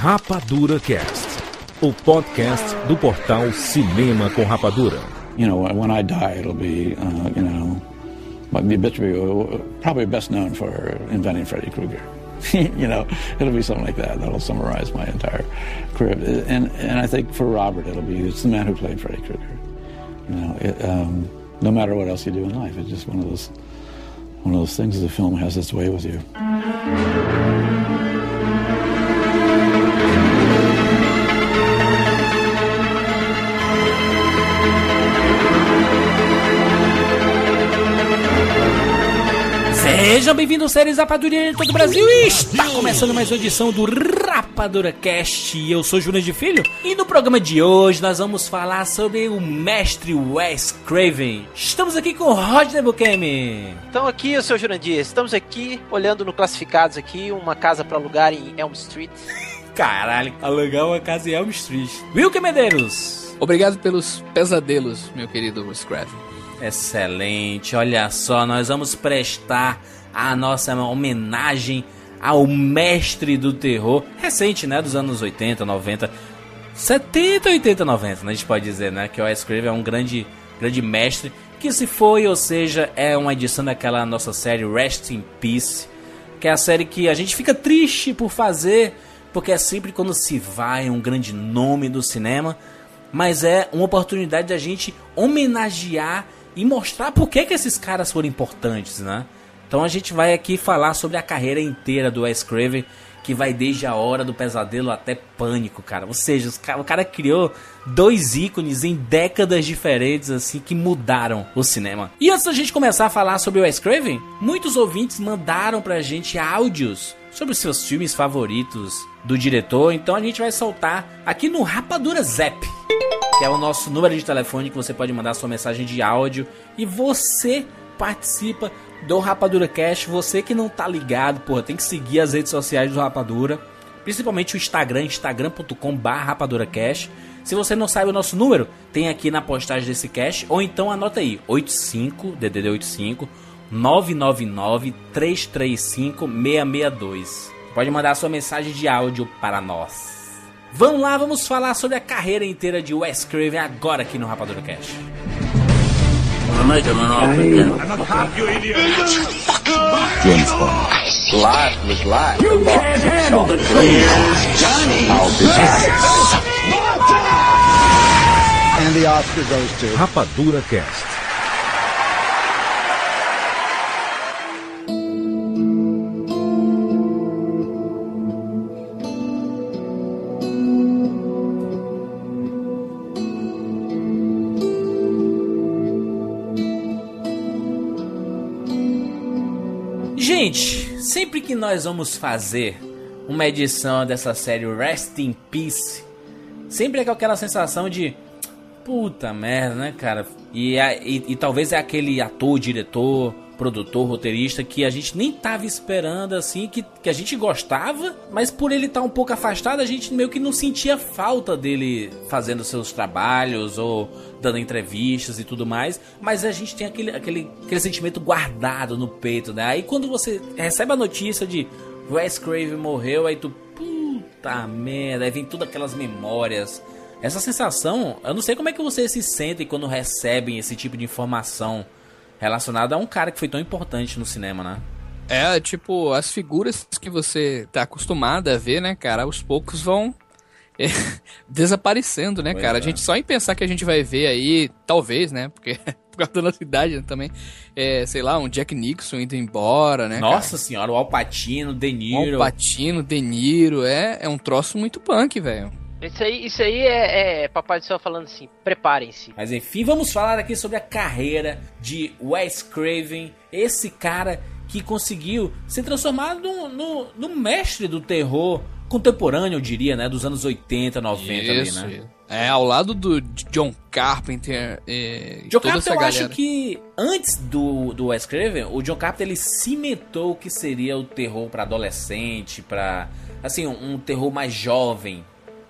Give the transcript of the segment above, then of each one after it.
Rapadura Cast, o podcast do portal Cinema com Rapadura. You know, when I die, it'll be, uh, you know, the obituary uh, probably best known for inventing Freddy Krueger. you know, it'll be something like that. That'll summarize my entire career. And and I think for Robert, it'll be it's the man who played Freddy Krueger. You know, it, um, no matter what else you do in life, it's just one of those one of those things. The film has its way with you. Sejam bem-vindos, séries Rapadura de todo o Brasil. E está começando mais uma edição do Rapadura Cast. Eu sou Júnior de Filho e no programa de hoje nós vamos falar sobre o mestre Wes Craven. Estamos aqui com o Rodney Bukemi. Então aqui, eu sou o Jurandir. Estamos aqui olhando no classificados aqui uma casa para alugar em Elm Street. Caralho, alugar uma casa em Elm Street. Wilke Medeiros. Obrigado pelos pesadelos, meu querido Wes Craven. Excelente, olha só, nós vamos prestar a nossa homenagem ao mestre do terror recente, né, dos anos 80, 90, 70, 80, 90, né, a gente pode dizer, né, que o Wes Craven é um grande, grande mestre que se foi, ou seja, é uma edição daquela nossa série Rest in Peace, que é a série que a gente fica triste por fazer, porque é sempre quando se vai um grande nome do cinema, mas é uma oportunidade da gente homenagear e mostrar por que, que esses caras foram importantes, né? Então a gente vai aqui falar sobre a carreira inteira do Wes Craven, que vai desde a hora do pesadelo até pânico, cara. Ou seja, o cara criou dois ícones em décadas diferentes, assim, que mudaram o cinema. E antes da gente começar a falar sobre o Wes Craven, muitos ouvintes mandaram pra gente áudios sobre os seus filmes favoritos do diretor, então a gente vai soltar aqui no Rapadura Zap que é o nosso número de telefone que você pode mandar sua mensagem de áudio e você participa do Rapadura Cash. Você que não tá ligado, porra, tem que seguir as redes sociais do Rapadura, principalmente o Instagram, instagram.com/rapaduracash. Se você não sabe o nosso número, tem aqui na postagem desse cash ou então anota aí, 85 DDD 85 999 335 662. Pode mandar sua mensagem de áudio para nós. Vamos lá, vamos falar sobre a carreira inteira de Wes Craven agora aqui no Rapadura Cash. James Bond. Life was life. You can't handle the truth. Johnny. I'll be back. And the Oscar goes to Rapadura Cast. Que nós vamos fazer uma edição dessa série Rest in Peace, sempre é com aquela sensação de puta merda, né, cara? E, e, e, talvez é aquele ator, diretor, produtor, roteirista que a gente nem tava esperando assim, que, que a gente gostava, mas por ele estar tá um pouco afastado, a gente meio que não sentia falta dele fazendo seus trabalhos ou dando entrevistas e tudo mais, mas a gente tem aquele, aquele, aquele sentimento guardado no peito, né? Aí quando você recebe a notícia de Wes Craven morreu, aí tu, puta merda, aí vem todas aquelas memórias. Essa sensação, eu não sei como é que vocês se sentem quando recebem esse tipo de informação relacionada a um cara que foi tão importante no cinema, né? É, tipo, as figuras que você tá acostumado a ver, né, cara, aos poucos vão é, desaparecendo, né, pois cara? É. A gente só em pensar que a gente vai ver aí, talvez, né, porque por causa da nossa idade né, também, é, sei lá, um Jack Nixon indo embora, né, Nossa cara? senhora, o Alpatino, De Niro. O Alpatino, De Niro, é, é um troço muito punk, velho. Isso aí, isso aí é, é Papai do Céu falando assim, preparem-se. Mas enfim, vamos falar aqui sobre a carreira de Wes Craven, esse cara que conseguiu se transformar no, no, no mestre do terror contemporâneo, eu diria, né? Dos anos 80, 90 Isso. ali, né? É, ao lado do John Carpenter e John toda Carpenter, essa eu galera. acho que antes do, do Wes Craven, o John Carpenter ele cimentou o que seria o terror para adolescente, para assim, um, um terror mais jovem,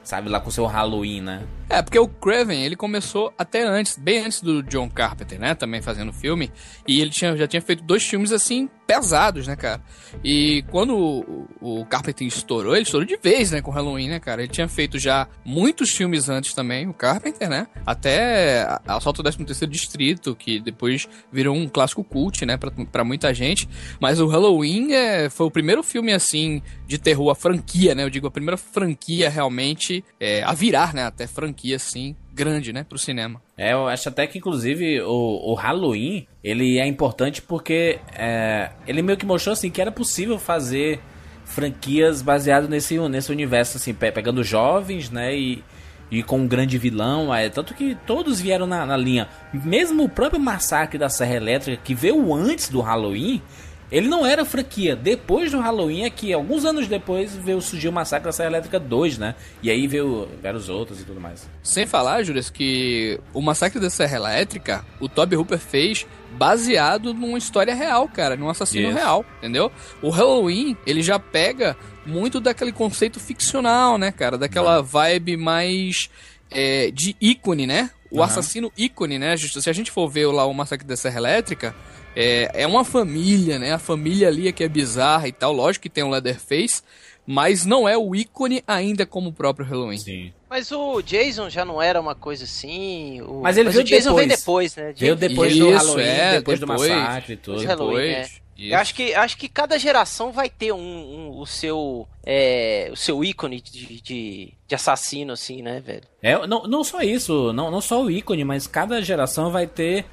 sabe, lá com seu Halloween, né? É, porque o Craven, ele começou até antes, bem antes do John Carpenter, né? Também fazendo filme. E ele tinha, já tinha feito dois filmes, assim, pesados, né, cara? E quando o, o Carpenter estourou, ele estourou de vez, né, com Halloween, né, cara? Ele tinha feito já muitos filmes antes também, o Carpenter, né? Até Assalto ao 13 Distrito, que depois virou um clássico cult, né, pra, pra muita gente. Mas o Halloween é, foi o primeiro filme, assim, de terror, a franquia, né? Eu digo, a primeira franquia realmente é, a virar, né? Até franquia, assim, grande, né, pro cinema. É, eu acho até que, inclusive, o, o Halloween, ele é importante porque é, ele meio que mostrou, assim, que era possível fazer franquias baseadas nesse, nesse universo, assim, pegando jovens, né, e, e com um grande vilão, é, tanto que todos vieram na, na linha. Mesmo o próprio Massacre da Serra Elétrica, que veio antes do Halloween, ele não era franquia. Depois do Halloween é que, alguns anos depois, veio surgir o Massacre da Serra Elétrica 2, né? E aí veio vários outros e tudo mais. Sem falar, Július, que o Massacre da Serra Elétrica, o Toby Hooper fez baseado numa história real, cara, num assassino Isso. real, entendeu? O Halloween, ele já pega muito daquele conceito ficcional, né, cara? Daquela vibe mais é, de ícone, né? O Aham. assassino ícone, né? Se a gente for ver lá o Massacre da Serra Elétrica, é, é uma família, né? A família ali é que é bizarra e tal. Lógico que tem o Leatherface, mas não é o ícone ainda como o próprio Halloween. Sim. Mas o Jason já não era uma coisa assim. O... Mas ele veio o Jason depois. veio depois, né? Veio depois do Isso, Halloween, é, depois, do depois. Massacre e tudo. Depois, é. isso. Eu acho que, acho que cada geração vai ter um, um- o seu é, o seu ícone de, de, de assassino, assim, né, velho? É, não, não só isso, não, não só o ícone, mas cada geração vai ter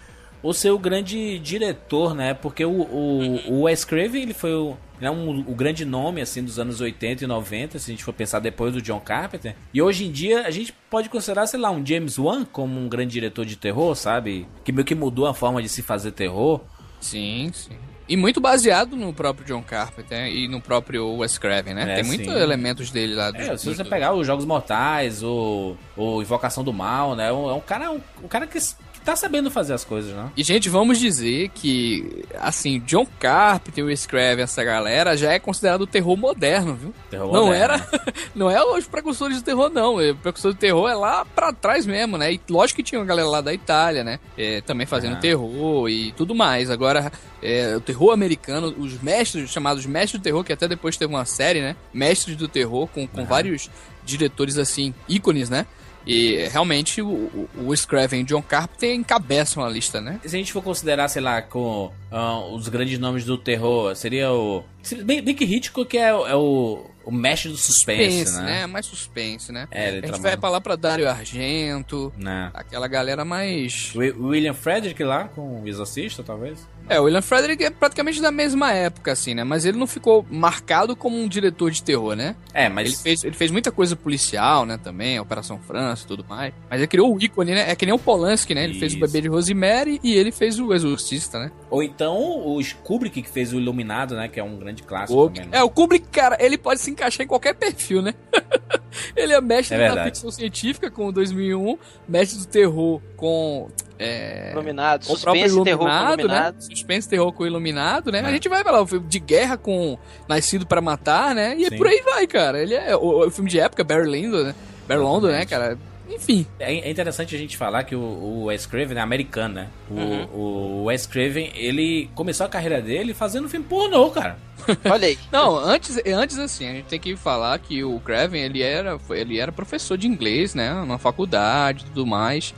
o seu grande diretor, né? Porque o, o, o Wes Craven, ele foi o, ele é um, o grande nome, assim, dos anos 80 e 90, se a gente for pensar depois do John Carpenter. E hoje em dia, a gente pode considerar, sei lá, um James Wan como um grande diretor de terror, sabe? Que meio que mudou a forma de se fazer terror. Sim, sim. E muito baseado no próprio John Carpenter e no próprio Wes Craven, né? É, Tem muitos elementos dele lá. do- É, se do- você pegar os Jogos Mortais, o, o Invocação do Mal, né? É um, é cara, um, um cara que tá sabendo fazer as coisas, né? E, gente, vamos dizer que, assim, John Carpenter e Wes Craven, essa galera, já é considerado terror moderno, viu? Terror não moderno. era, não é os precursores de terror, não. O precursor de terror é lá pra trás mesmo, né? E lógico que tinha uma galera lá da Itália, né? É, também fazendo Ah. terror e tudo mais. Agora, é, o terror americano, os mestres, chamados mestres do terror, que até depois teve uma série, né? Mestres do terror, com, com vários diretores, assim, ícones, né? E realmente o, o, o Wes Craven e John Carpenter encabeçam a lista, né? Se a gente for considerar, sei lá, com ah, os grandes nomes do terror, seria o. Bem, bem que Hitchcock é, o- é o, o mestre do suspense, né? Mais suspense, né? É, ele a gente trabalha- vai pra lá pra Dario Argento, Né? aquela galera mais. Wi- William Frederick lá, com o Exorcista, talvez? É, o William Frederick é praticamente da mesma época, assim, né? Mas ele não ficou marcado como um diretor de terror, né? É, mas. Ele fez, ele fez muita coisa policial, né, também, Operação França e tudo mais. Mas ele criou o ícone, né? É que nem o Polanski, né? Ele fez o Isso. Bebê de Rosemary e ele fez o Exorcista, né? Ou então o Kubrick, que fez o Iluminado, né? Que é um grande clássico O- também. né? é, o Kubrick, cara, ele pode se encaixar em qualquer perfil, né? ele é mestre É da ficção científica com o 2001, mestre do terror com... É... Iluminado, O próprio suspense, terror com Iluminado, iluminado. né? Suspense, terror com Iluminado, né? É. A gente vai falar o filme de guerra com Nascido pra Matar, né? E Sim. por aí vai, cara. Ele é o, o filme de época, Barry Lyndon, né? Barry Lyndon, né, cara? Enfim. É é interessante a gente falar que o, o Wes Craven é americano, né? O, Uhum. o Wes Craven, ele começou a carreira dele fazendo filme pornô, cara. Olha aí. Não, antes, antes assim, a gente tem que falar que o Craven, ele era, ele era professor de inglês, né? Na faculdade e tudo mais.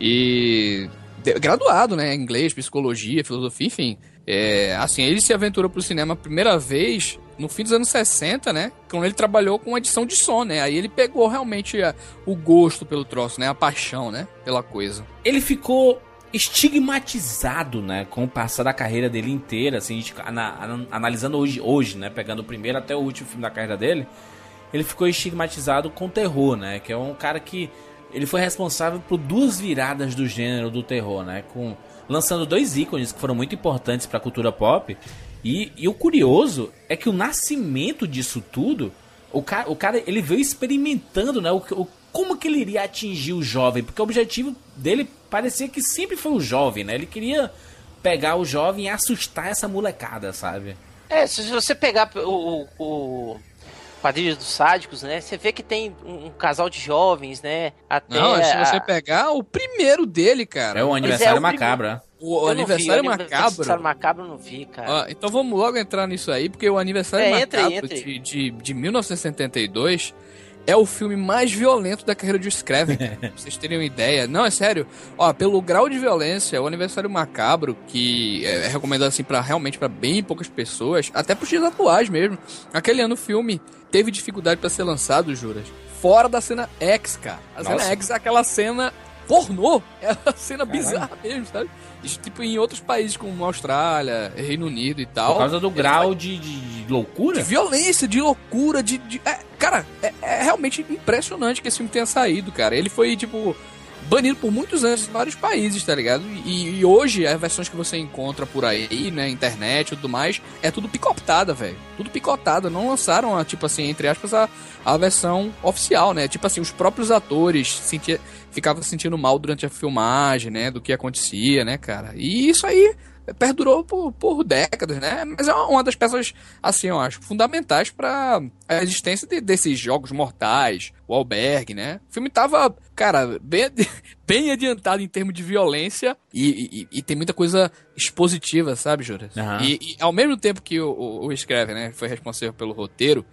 E graduado, né? Inglês, psicologia, filosofia, enfim. É, assim, ele se aventurou pro cinema a primeira vez no fim dos anos 60, né? Quando ele trabalhou com edição de som, né? Aí ele pegou realmente a- o gosto pelo troço, né? A paixão, né? Pela coisa. Ele ficou estigmatizado, né, com o passar da carreira dele inteira, assim, analisando hoje, hoje, né, pegando o primeiro até o último filme da carreira dele, ele ficou estigmatizado com terror, né, que é um cara que ele foi responsável por duas viradas do gênero do terror, né, com lançando dois ícones que foram muito importantes para a cultura pop. E, e o curioso é que o nascimento disso tudo, o cara, o cara ele veio experimentando, né, o, o como que ele iria atingir o jovem, porque o objetivo dele parecia que sempre foi o jovem, né? Ele queria pegar o jovem e assustar essa molecada, sabe? É, se você pegar o, o, o, Quadrilha dos Sádicos, né? Você vê que tem um, um casal de jovens, né? Até Não, se a- você pegar o primeiro dele, cara. É o Pois é, aniversário o macabro, né? O, Eu não aniversário vi, o macabro. Aniversário macabro eu não vi, cara. Ó, então vamos logo entrar nisso aí, porque o aniversário É, macabro de, de, de 1972 é o filme mais violento da carreira de Screven, cara, pra vocês terem uma ideia. Não, é sério. Ó, pelo grau de violência, o aniversário macabro, que é é recomendado assim para realmente para bem poucas pessoas, até pros dias atuais mesmo. Aquele ano o filme teve dificuldade pra ser lançado, juras. Fora da cena X, cara. A Nossa. cena X é aquela cena pornô. É uma cena bizarra mesmo, sabe? Tipo em outros países como Austrália, Reino Unido e tal. Por causa do grau de, de- de loucura. De violência, de loucura, de. de- é, cara, é, é realmente impressionante que esse filme tenha saído, cara. Ele foi, tipo, banido por muitos anos em vários países, tá ligado? E, e hoje, as versões que você encontra por aí, né, internet e tudo mais, é tudo picotada, velho. Tudo picotada. Não lançaram, a, tipo assim, entre aspas, a, a versão oficial, né? Tipo assim, os próprios atores sentia, ficavam se sentindo mal durante a filmagem, né? Do que acontecia, né, cara? E isso aí perdurou por, por décadas, né? Mas é uma das peças, assim, eu acho, fundamentais para a existência de- desses jogos mortais, o Albergue, né? O filme tava, cara, bem, bem adiantado em termos de violência e, e- e tem muita coisa expositiva, sabe, Juras? Aham. E, e ao mesmo tempo que o, o, o Screven, né, foi responsável pelo roteiro,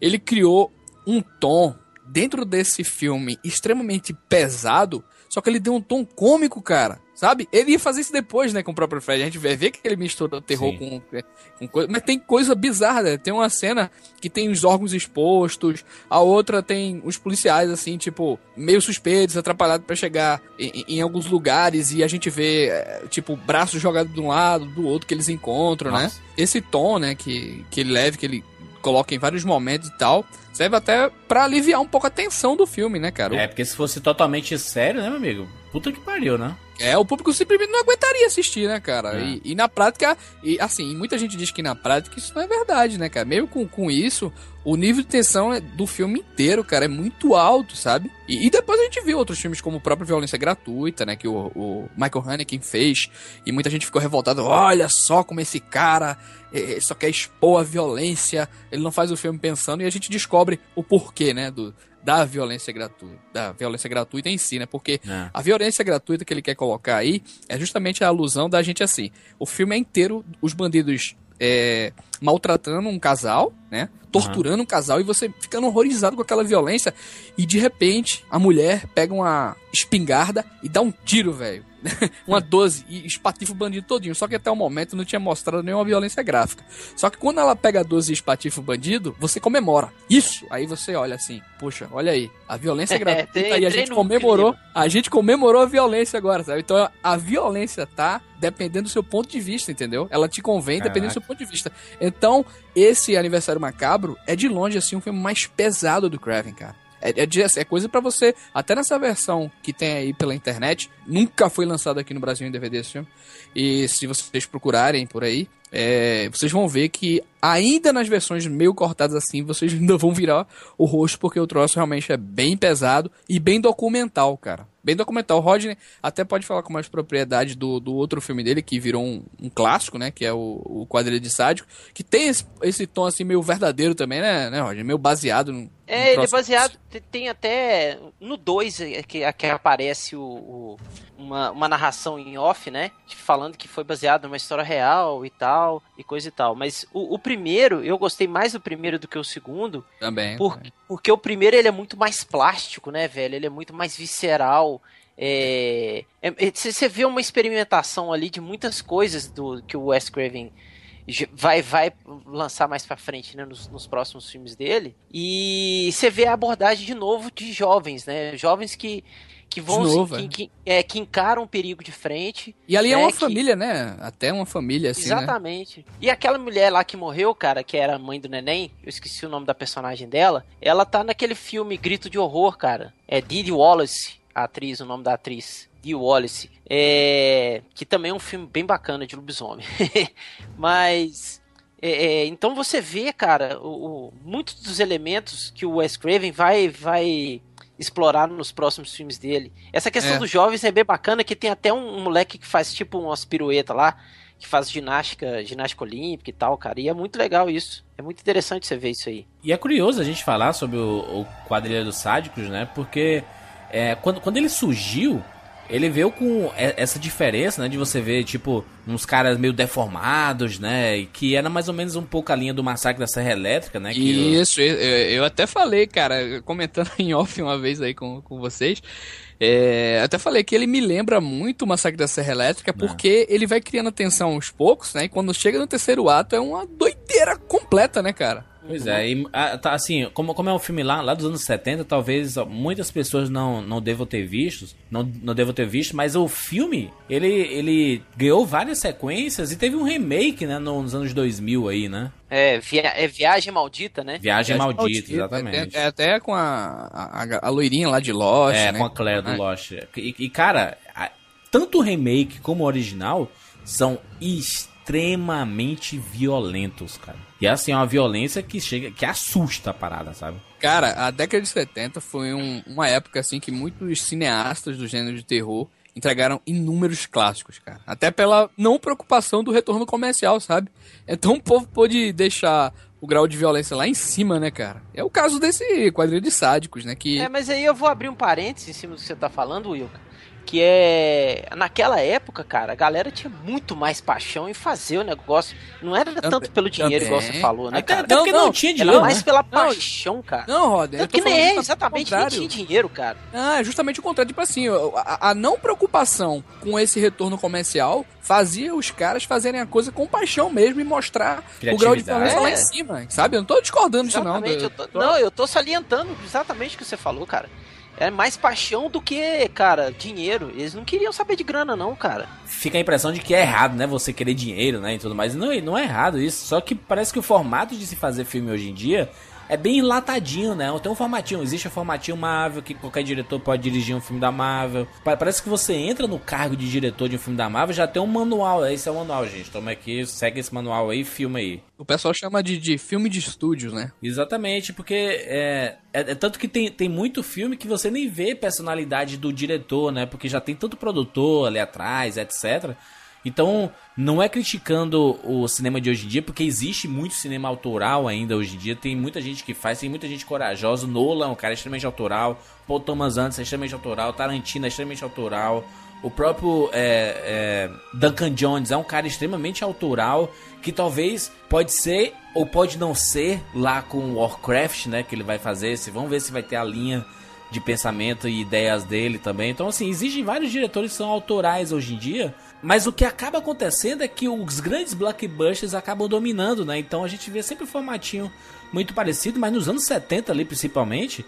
ele criou um tom dentro desse filme extremamente pesado, só que ele deu um tom cômico, cara. Sabe? Ele ia fazer isso depois, né, com o próprio Fred. A gente vai ver que ele mistura terror Sim. com, com coisa. Mas tem coisa bizarra, né? Tem uma cena que tem os órgãos expostos, a outra tem os policiais, assim, tipo, meio suspeitos, atrapalhados pra chegar em, em alguns lugares e a gente vê, é, tipo, braços jogados de um lado, do outro que eles encontram, né? Nossa. Esse tom, né, que, que ele leva, que ele coloca em vários momentos e tal, serve até pra aliviar um pouco a tensão do filme, né, cara? É, porque se fosse totalmente sério, né, meu amigo? Puta que pariu, né? É, o público simplesmente não aguentaria assistir, né, cara? É. E, e na prática, e assim, muita gente diz que na prática isso não é verdade, né, cara? Mesmo com, com isso, o nível de tensão é- do filme inteiro, cara, é muito alto, sabe? E, e depois a gente viu outros filmes como o próprio Violência Gratuita, né, que o, o Michael Haneke fez, e muita gente ficou revoltada, olha só como esse cara eh, só quer expor a violência, ele não faz o filme pensando, e a gente descobre o porquê, né, do, da violência gratuita, da violência gratuita em si, né, porque É. a violência gratuita que ele quer colocar aí é justamente a alusão da gente assim. O filme é inteiro os bandidos é, maltratando um casal, né? Torturando um casal e você ficando horrorizado com aquela violência. E de repente a mulher pega uma espingarda e dá um tiro, velho. uma 12 e espatifa o bandido todinho. Só que até o momento não tinha mostrado nenhuma violência gráfica. Só que quando ela pega a 12 e espatifa o bandido, você comemora. Isso! Aí você olha assim, puxa, olha aí. A violência gratuita tem- e a entrei gente comemorou. clima. A gente comemorou a violência agora, sabe? Então a violência tá dependendo do seu ponto de vista, entendeu? Ela te convém dependendo do seu ponto de vista. Então, esse aniversário macabro é de longe assim um filme mais pesado do Craven, cara. É, é, de- é coisa pra você, até nessa versão que tem aí pela internet, nunca foi lançado aqui no Brasil em DVD esse filme. E se vocês procurarem por aí, é, vocês vão ver que ainda nas versões meio cortadas assim, vocês ainda vão virar o rosto, porque o troço realmente é bem pesado e bem documental, cara. Bem documental. O Rodney até pode falar com mais propriedade do, do outro filme dele, que virou um, um clássico, né? Que é o, o Quadrilha de Sádico, que tem esse, esse tom assim meio verdadeiro também, né, né Rodney? Meio baseado no. no É, ele é baseado. te- Tem até. No 2 que, que aparece o, o- uma, uma narração em off, né? Falando que foi baseado numa história real e tal, e coisa e tal. Mas o, o primeiro, eu gostei mais do primeiro do que o segundo, Também. por- porque o primeiro ele é muito mais plástico, né, velho? Ele é muito mais visceral. É, é- é- você vê uma experimentação ali de muitas coisas do que o Wes Craven vai, vai lançar mais pra frente, né, nos, nos próximos filmes dele. E você vê a abordagem de novo de jovens, né? Jovens que, que vão De se- novo, que, é. que, é, que encaram o perigo de frente. E ali é né, uma que- família, né? Até uma família, assim, né? Exatamente. E aquela mulher lá que morreu, cara, que era a mãe do neném, eu esqueci o nome da personagem dela, ela tá naquele filme Grito de Horror, cara. É Didi Wallace, a atriz, o nome da atriz. Dee Wallace. É... Que também é um filme bem bacana de lobisomem. Mas... é, é, então você vê, cara, o, o- muitos dos elementos que o Wes Craven vai, vai explorar nos próximos filmes dele. Essa questão É. dos jovens é bem bacana, que tem até um, um moleque que faz tipo umas piruetas lá, que faz ginástica, ginástica olímpica e tal, cara. E é muito legal isso. É muito interessante você ver isso aí. E é curioso a gente falar sobre o, o Quadrilha dos Sádicos, né? Porque é, quando, quando ele surgiu, ele veio com essa diferença, né? De você ver, tipo, uns caras meio deformados, né? E que era mais ou menos um pouco a linha do massacre da Serra Elétrica, né? Que Isso, eu, eu até falei, cara, comentando em off uma vez aí com, com vocês. É, até falei que ele me lembra muito o Massacre da Serra Elétrica, porque ele vai criando atenção aos poucos, né? E quando chega no terceiro ato é uma doideira completa, né, cara? Pois é, e, ah, tá, assim, como, como é um filme lá, lá dos anos 70, talvez muitas pessoas não, não devam ter visto, não, não devam ter visto, mas o filme, ele, ele ganhou várias sequências e teve um remake, né, nos anos 2000 aí, né? É, via, é Viagem Maldita, né? Viagem, Viagem Maldita, Maldita, exatamente. É, é, até com a, a, a, loirinha lá de Lost, É, né? com a Claire do Lost. E, e cara, tanto o remake como o original são extremamente violentos, cara. E assim, é uma violência que chega, que assusta a parada, sabe? Cara, a década de 70 foi um, uma época assim que muitos cineastas do gênero de terror entregaram inúmeros clássicos, cara. Até pela não preocupação do retorno comercial, sabe? Então o povo pôde deixar o grau de violência lá em cima, né, cara? É o caso desse quadrilho de sádicos, né? Que... É, mas aí eu vou abrir um parênteses em cima do que você tá falando, Wilka que é naquela época, cara, a galera tinha muito mais paixão em fazer o negócio. Não era tanto pelo dinheiro, igual você falou, né, cara? Até, porque não, não, tinha dinheiro. Era mais né? pela paixão, cara. Não, Roder. Tanto que nem é, exatamente, nem tinha dinheiro, cara. Ah, justamente o contrário. Tipo assim, a, a não preocupação com esse retorno comercial fazia os caras fazerem a coisa com paixão mesmo e mostrar o grau de violência é. lá em cima, sabe? Eu não tô discordando disso, não. Eu tô, não, eu tô salientando exatamente o que você falou, cara. É mais paixão do que, cara, dinheiro. Eles não queriam saber de grana, não, cara. Fica a impressão de que é errado, né? Você querer dinheiro, né? E tudo mais. Não, não é errado isso. Só que parece que o formato de se fazer filme hoje em dia é bem enlatadinho, né? Tem um formatinho, existe o um formatinho Marvel, que qualquer diretor pode dirigir um filme da Marvel. Parece que você entra no cargo de diretor de um filme da Marvel, já tem um manual. Esse é o manual, gente. Toma aqui, segue esse manual aí filma aí. O pessoal chama de, de filme de estúdios, né? Exatamente, porque é, é, é, tanto que tem, tem muito filme que você nem vê personalidade do diretor, né? Porque já tem tanto produtor ali atrás, etc. Então, não é criticando o cinema de hoje em dia, porque existe muito cinema autoral ainda hoje em dia. Tem muita gente que faz, tem muita gente corajosa. Nolan, um cara extremamente autoral. Paul Thomas Anderson é extremamente autoral. Tarantino é extremamente autoral. O próprio é, é, Duncan Jones é um cara extremamente autoral que talvez pode ser ou pode não ser lá com Warcraft, né? Que ele vai fazer. Vamos ver se vai ter a linha de pensamento e ideias dele também. Então, assim, existem vários diretores que são autorais hoje em dia mas o que acaba acontecendo é que os grandes blockbusters acabam dominando, né? Então a gente vê sempre um formatinho muito parecido, mas nos anos 70 ali principalmente,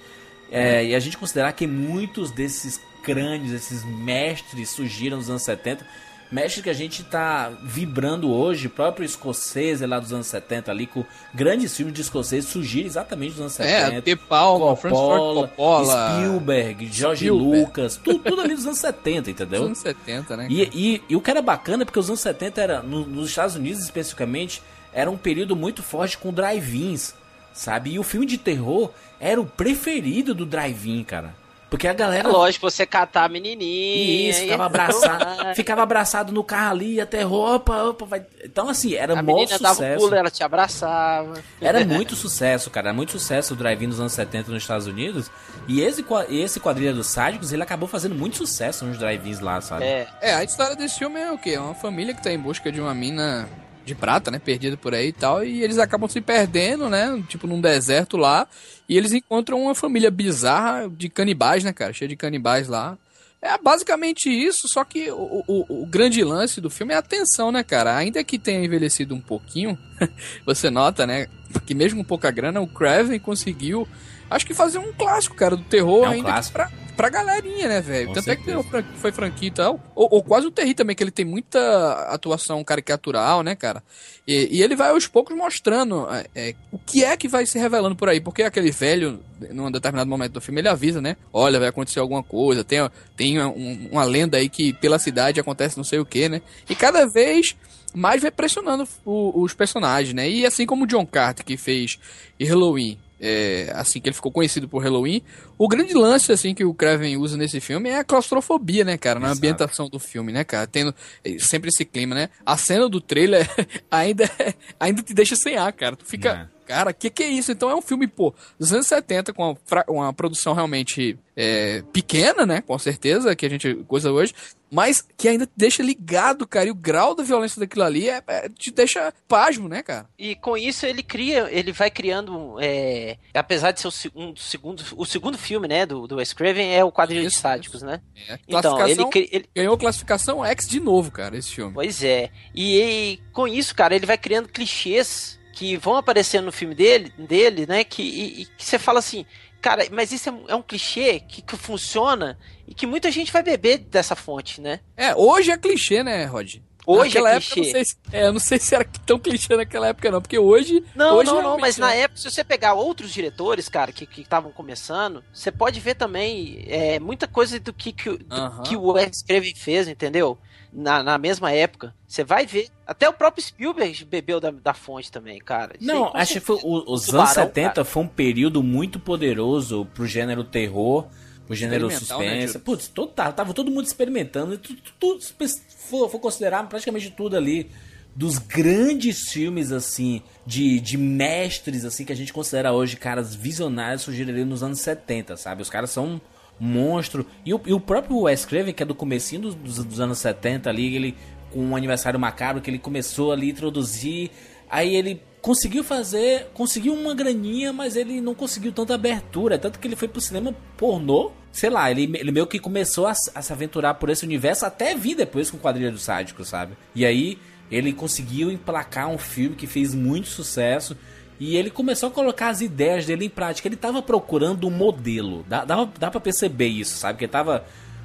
é, e a gente considerar que muitos desses crânios, esses mestres surgiram nos anos 70, mestre que a gente tá vibrando hoje, próprio escocês lá dos anos 70 ali, com grandes filmes de escocês surgiram exatamente nos anos 70. É, T. Palma, Coppola, Coppola, Spielberg, George Spielberg. Lucas, tudo, tudo ali dos anos 70, entendeu? Dos anos 70, né? E, e, e, o que era bacana é porque os anos 70 era, no, nos Estados Unidos especificamente, era um período muito forte com drive-ins, sabe? E o filme de terror era o preferido do drive-in, cara. Porque a galera. É lógico, você catar a menininha. Isso, ficava abraçado. ficava abraçado no carro ali, até roupa, opa, vai. Então, assim, era muito sucesso. Dava pulo, ela te abraçava. Era muito sucesso, cara. Era muito sucesso o drive-in nos anos 70 nos Estados Unidos. E esse, esse quadrilha dos sádicos, ele acabou fazendo muito sucesso nos drive-ins lá, sabe? É. é, a história desse filme é o quê? É uma família que tá em busca de uma mina de prata, né? Perdida por aí e tal. E eles acabam se perdendo, né? Tipo, num deserto lá. E eles encontram uma família bizarra de canibais, né, cara? Cheia de canibais lá. É basicamente isso, só que o, o, o, grande lance do filme é a tensão, né, cara? Ainda que tenha envelhecido um pouquinho, você nota, né? Que mesmo com pouca grana, o Craven conseguiu, acho que fazer um clássico, cara, do terror é um ainda clássico. pra, pra galerinha, né, velho? Tanto certeza. é que foi franquia e tal. Ou, ou, quase o Terry também, que ele tem muita atuação caricatural, né, cara? E, e ele vai aos poucos mostrando é, é, o que é que vai se revelando por aí. Porque aquele velho, num determinado momento do filme, ele avisa, né? Olha, vai acontecer alguma coisa. Tem, tem um, uma lenda aí que pela cidade acontece não sei o que, né? E cada vez mais vai pressionando o, os personagens, né? E assim como o John Carter, que fez Halloween, é, assim que ele ficou conhecido por Halloween. O grande lance assim que o Craven usa nesse filme é a claustrofobia, né, cara, na Exato. ambientação do filme, né, cara, tendo eh, sempre esse clima, né? A cena do trailer ainda ainda te deixa sem ar, cara. Tu fica, cara, que que é isso? Então é um filme, pô, dos anos 70 com uma, uma produção realmente é, pequena, né, com certeza, que a gente coisa hoje, mas que ainda te deixa ligado, cara, e o grau da violência daquilo ali é, é- te deixa pasmo, né, cara? E com isso ele cria, ele vai criando, é, apesar de ser o, se- dos segundos, o segundo filme, né, do, do Wes Craven é o Quadrilho de Isso, Sádicos, né? É, Então, ele, cri- ele- Ganhou classificação X de novo, cara, esse filme. Pois é. E, e com isso, cara, ele vai criando clichês que vão aparecendo no filme dele, dele né? Que, e, e que você fala assim, cara, mas isso é, um- é um clichê que, que funciona e que muita gente vai beber dessa fonte, né? É, hoje é clichê, né, Rod? Hoje Naquela é época, clichê. não se, é, eu não sei se era tão clichê naquela época, não, porque hoje. Não, hoje não, não, mas é. na época, se você pegar outros diretores, cara, que estavam começando, você pode ver também é, muita coisa do que, que, o- do Aham. que o Wes Craven fez, entendeu? Na, na mesma época. Você vai ver. Até o próprio Spielberg bebeu da, da fonte também, cara. Isso Não, acho que foi, o- os anos 70 cara. foi um período muito poderoso pro gênero terror, pro gênero né, suspense. Júlio? Putz, total, tava todo mundo experimentando. e tu- tu- tu- se pes- for, for considerar praticamente tudo ali dos grandes filmes assim de, de mestres assim que a gente considera hoje caras visionários surgiram nos anos 70, sabe? Os caras são monstro. E o, e o próprio Wes Craven, que é do comecinho dos, dos, dos anos 70 ali, ele com um aniversário macabro que ele começou ali a introduzir, aí ele conseguiu fazer, conseguiu uma graninha, mas ele não conseguiu tanta abertura, tanto que ele foi pro cinema pornô. Sei lá, ele, ele meio que começou a, se- a se aventurar por esse universo até vir depois com Quadrilha do Sádico, sabe? E aí ele conseguiu emplacar um filme que fez muito sucesso e ele começou a colocar as ideias dele em prática. Ele tava procurando um modelo, dá, dá, dá pra perceber isso, sabe? Que ele tava.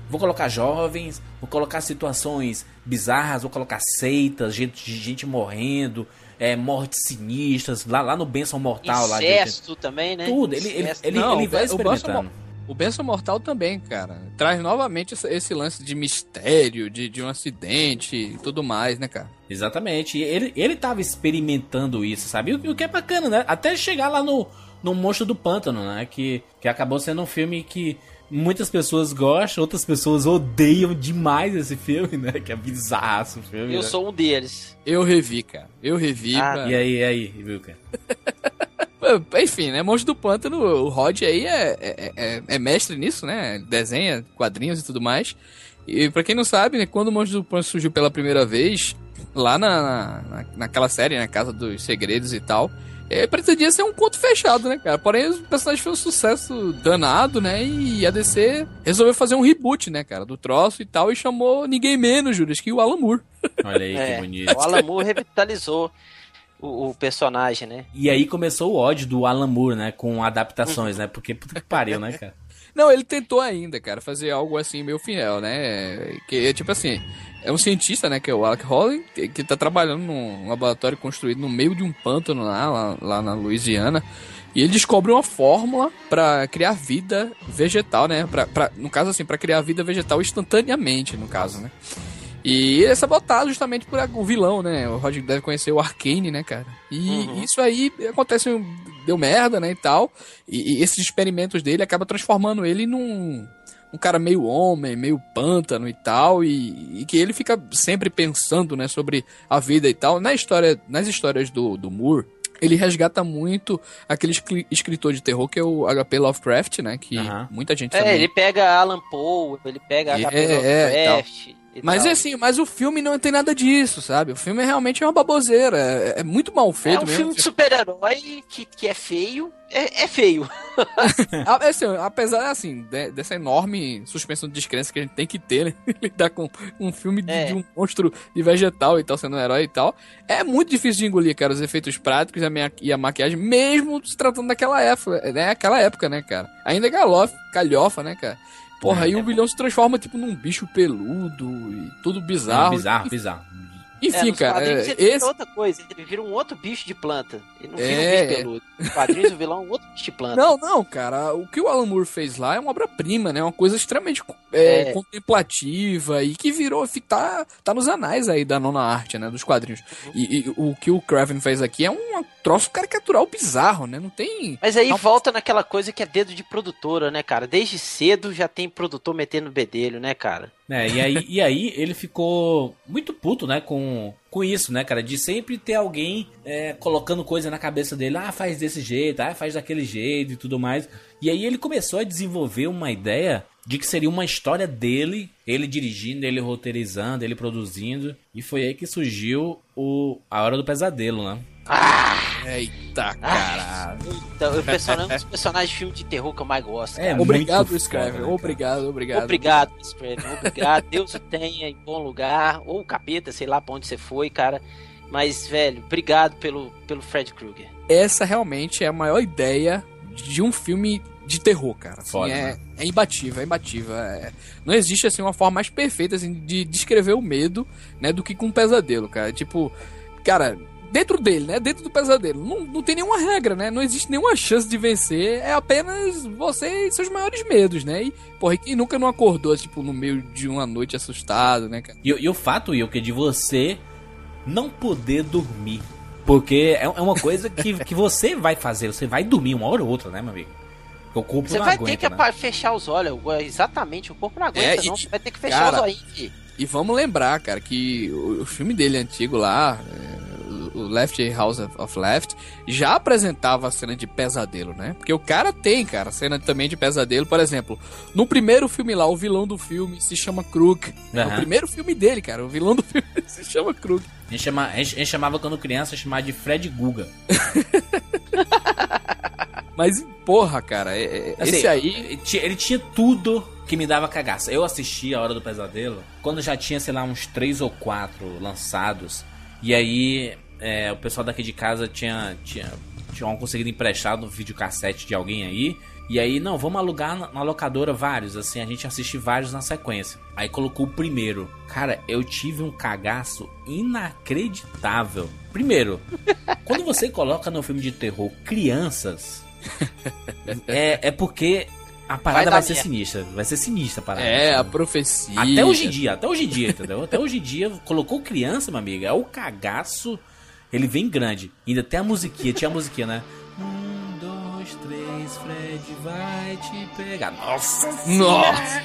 Vou colocar jovens, vou colocar situações bizarras, vou colocar seitas, gente, gente morrendo, é, mortes sinistras, lá, lá no Benção Mortal. lá de 80. Incesto também, né? Tudo, ele, ele, Incesto. ele, Não, ele vai experimentando. O Benção Mortal também, cara. Traz novamente esse, lance de mistério, de, de um acidente e tudo mais, né, cara? Exatamente. E ele, ele tava experimentando isso, sabe? E o, o que é bacana, né? Até chegar lá no, no Monstro do Pântano, né? Que, que acabou sendo um filme que muitas pessoas gostam, outras pessoas odeiam demais esse filme, né? Que é bizarro o filme. Eu né? sou um deles. Eu revi, cara. Eu revi. Ah, pra- E aí, e aí, viu, cara? Enfim, né? Monstro do Pântano, o Rod aí é, é, é- é mestre nisso, né? Desenha quadrinhos e tudo mais. E pra quem não sabe, né? Quando o Monstro do Pântano surgiu pela primeira vez, lá na, na, naquela série, né? Casa dos Segredos e tal, é, pretendia ser um conto fechado, né, cara? Porém, o personagem foi um sucesso danado, né? E a DC resolveu fazer um reboot, né, cara? Do troço e tal, e chamou ninguém menos, Júlio, que o Alan Moore. Olha aí, É, que bonito. o Alan Moore revitalizou o, o personagem, né? E aí começou o ódio do Alan Moore, né? Com adaptações, né? Porque puta que pariu, né, cara? Não, ele tentou ainda, cara, fazer algo assim meio fiel, né? Que é tipo assim, é um cientista, né, que é o Alec Holland, que, que tá trabalhando num laboratório construído no meio de um pântano lá, lá, lá na Louisiana. E ele descobre uma fórmula pra criar vida vegetal, né? Pra, pra, no caso, assim, pra criar vida vegetal instantaneamente, no caso, né? E ele é sabotado justamente por o vilão, né? O Roger deve conhecer o Arcane, né, cara? E isso aí acontece, deu merda, né, e tal. E, e esses experimentos dele acabam transformando ele num um cara meio homem, meio pântano e tal, e, e que ele fica sempre pensando, né, sobre a vida e tal. Na história, nas histórias do, do Moore, ele resgata muito aquele escri- escritor de terror que é o H.P. Lovecraft, né, que Aham. muita gente É, também... ele pega Alan Poe, ele pega É, H.P. é, tal. Lovecraft. e Mas tal. é assim, mas o filme não tem nada disso, sabe? O filme é realmente uma baboseira. É, é muito mal É feito um mesmo. filme de super-herói que, que é feio. É, é feio. Ah, é assim, apesar assim, de- dessa enorme suspensão de descrença que a gente tem que ter, né? Lidar com um filme de, É. de um monstro de vegetal e tal, sendo um herói e tal. É muito difícil de engolir, cara, os efeitos práticos e a, minha- e a maquiagem, mesmo se tratando daquela época, né? Aquela época, né, cara? Ainda é galofa, calhofa, né, cara? Porra, aí o vilão se transforma, tipo, num bicho peludo e tudo bizarro. bizarro, bizarro. Enfim, nos cara, quadrinhos é, ele vira esse... outra coisa, ele vira um outro bicho de planta. Ele não vira É. um bicho peludo. Nos quadrinhos o vilão é um outro bicho de planta. Não, não, cara. O que o Alan Moore fez lá é uma obra-prima, né? Uma coisa extremamente é, É. contemplativa e que virou. Tá, tá nos anais aí da nona arte, né? Dos quadrinhos. Uhum. E, e o que o Craven fez aqui é um troço caricatural bizarro, né? Não tem. Mas aí Não. volta naquela coisa que é dedo de produtora, né, cara? Desde cedo já tem produtor metendo bedelho, né, cara? É, e aí, e aí ele ficou muito puto, né, com, com isso, né, cara? De sempre ter alguém é, colocando coisa na cabeça dele. Ah, faz desse jeito, ah, faz daquele jeito e tudo mais. E aí ele começou a desenvolver uma ideia de que seria uma história dele, ele dirigindo, ele roteirizando, ele produzindo. E foi aí que surgiu o A Hora do Pesadelo, né? Eita, caralho. Então, o personagem, um dos personagens de filme de terror que eu mais gosto. É, cara. Obrigado, muito Scriven. foda, né, obrigado, obrigado. Obrigado, Craven. Obrigado. Deus o tenha em bom lugar. Ou o capeta, sei lá pra onde você foi, cara. Mas, velho, obrigado pelo, pelo Fred Krueger. Essa realmente é a maior ideia de um filme de terror, cara. Assim, Foda, é, né? é imbatível, é imbatível. é- Não existe assim uma forma mais perfeita assim, de descrever o medo, né, do que com um pesadelo, cara. Tipo, cara, dentro dele, né, dentro do pesadelo, não, não tem nenhuma regra, né? Não existe nenhuma chance de vencer, é apenas você e seus maiores medos, né? E, porra, e quem nunca não acordou, tipo, no meio de uma noite assustado, né, cara? E, e o fato, Will, que é de você não poder dormir. Porque é, é uma coisa que, que você vai fazer, você vai dormir uma hora ou outra, né, meu amigo? Porque o corpo Você não vai aguenta, ter que né? fechar os olhos. Exatamente, o corpo não aguenta, É, e- não. Você vai ter que fechar cara, os olhos. E vamos lembrar, cara, que o, o filme dele antigo lá, é, o- o Left House of- Left, já apresentava a cena de pesadelo, né? Porque o cara tem, cara, cena também de pesadelo. Por exemplo, no primeiro filme lá, o vilão do filme se chama Crook. No Aham. primeiro filme dele, cara, o vilão do filme se chama Crook. A gente, chama, a gente- a gente chamava quando criança, chamava de Fred Guga. Mas, porra, cara, é- é- Assim, esse aí. Ele tinha, ele tinha tudo que me dava cagaça. Eu assisti A Hora do Pesadelo quando já tinha, sei lá, uns três ou quatro lançados. E aí é, o pessoal daqui de casa tinha, tinha, tinha conseguido emprestar no videocassete de alguém aí. E aí, não, vamos alugar na, locadora vários, assim, a gente assiste vários na sequência. Aí colocou o primeiro. Cara, eu tive um cagaço inacreditável. Primeiro, quando você coloca no filme de terror crianças, é, é porque a parada Vai vai, ser merda. sinistra. Vai ser sinistra a parada. É, a sabe? profecia. Até hoje em dia, até hoje em dia, entendeu? Até hoje em dia, colocou criança, meu amigo, é o cagaço, ele vem grande. Ainda tem a musiquinha, tinha a musiquinha, né? Um, dois, três, Fred vai te pegar. Nossa! Nossa!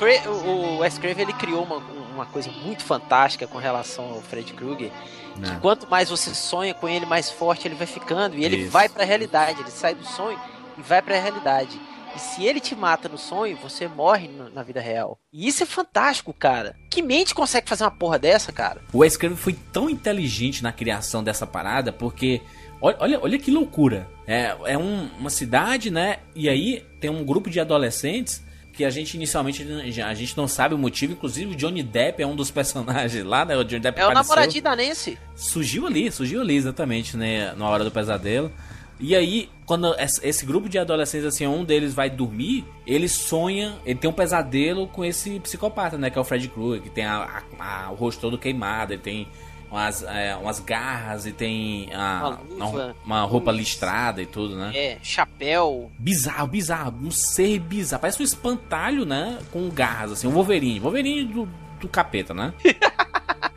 O o Wes Craven ele criou uma, uma coisa muito fantástica com relação ao Fred Krueger. Que Né? quanto mais você sonha com ele, mais forte ele vai ficando. E ele Isso. vai pra realidade. Ele sai do sonho e vai pra realidade. E se ele te mata no sonho, você morre no- na vida real. E isso é fantástico, cara. Que mente consegue fazer uma porra dessa, cara? O Wes Craven foi tão inteligente na criação dessa parada, porque olha, olha, que loucura. É, é um- uma cidade, né? E aí tem um grupo de adolescentes que a gente inicialmente a gente não sabe o motivo. Inclusive o Johnny Depp é um dos personagens lá, né? O Johnny Depp É o apareceu. namoradinho da Nancy. surgiu ali, surgiu ali exatamente, né, na hora do pesadelo. E aí, quando esse grupo de adolescentes, assim, um deles vai dormir, ele sonha, ele tem um pesadelo com esse psicopata, né, que é o Fred Krueger, que tem a- a- a- o rosto todo queimado, ele tem umas, é, umas garras e tem a- Uma luva, uma roupa luz. listrada e tudo, né. É, chapéu. Bizarro, bizarro, um ser bizarro, parece um espantalho, né, com garras, assim, um Wolverine, Wolverine do, do capeta, né.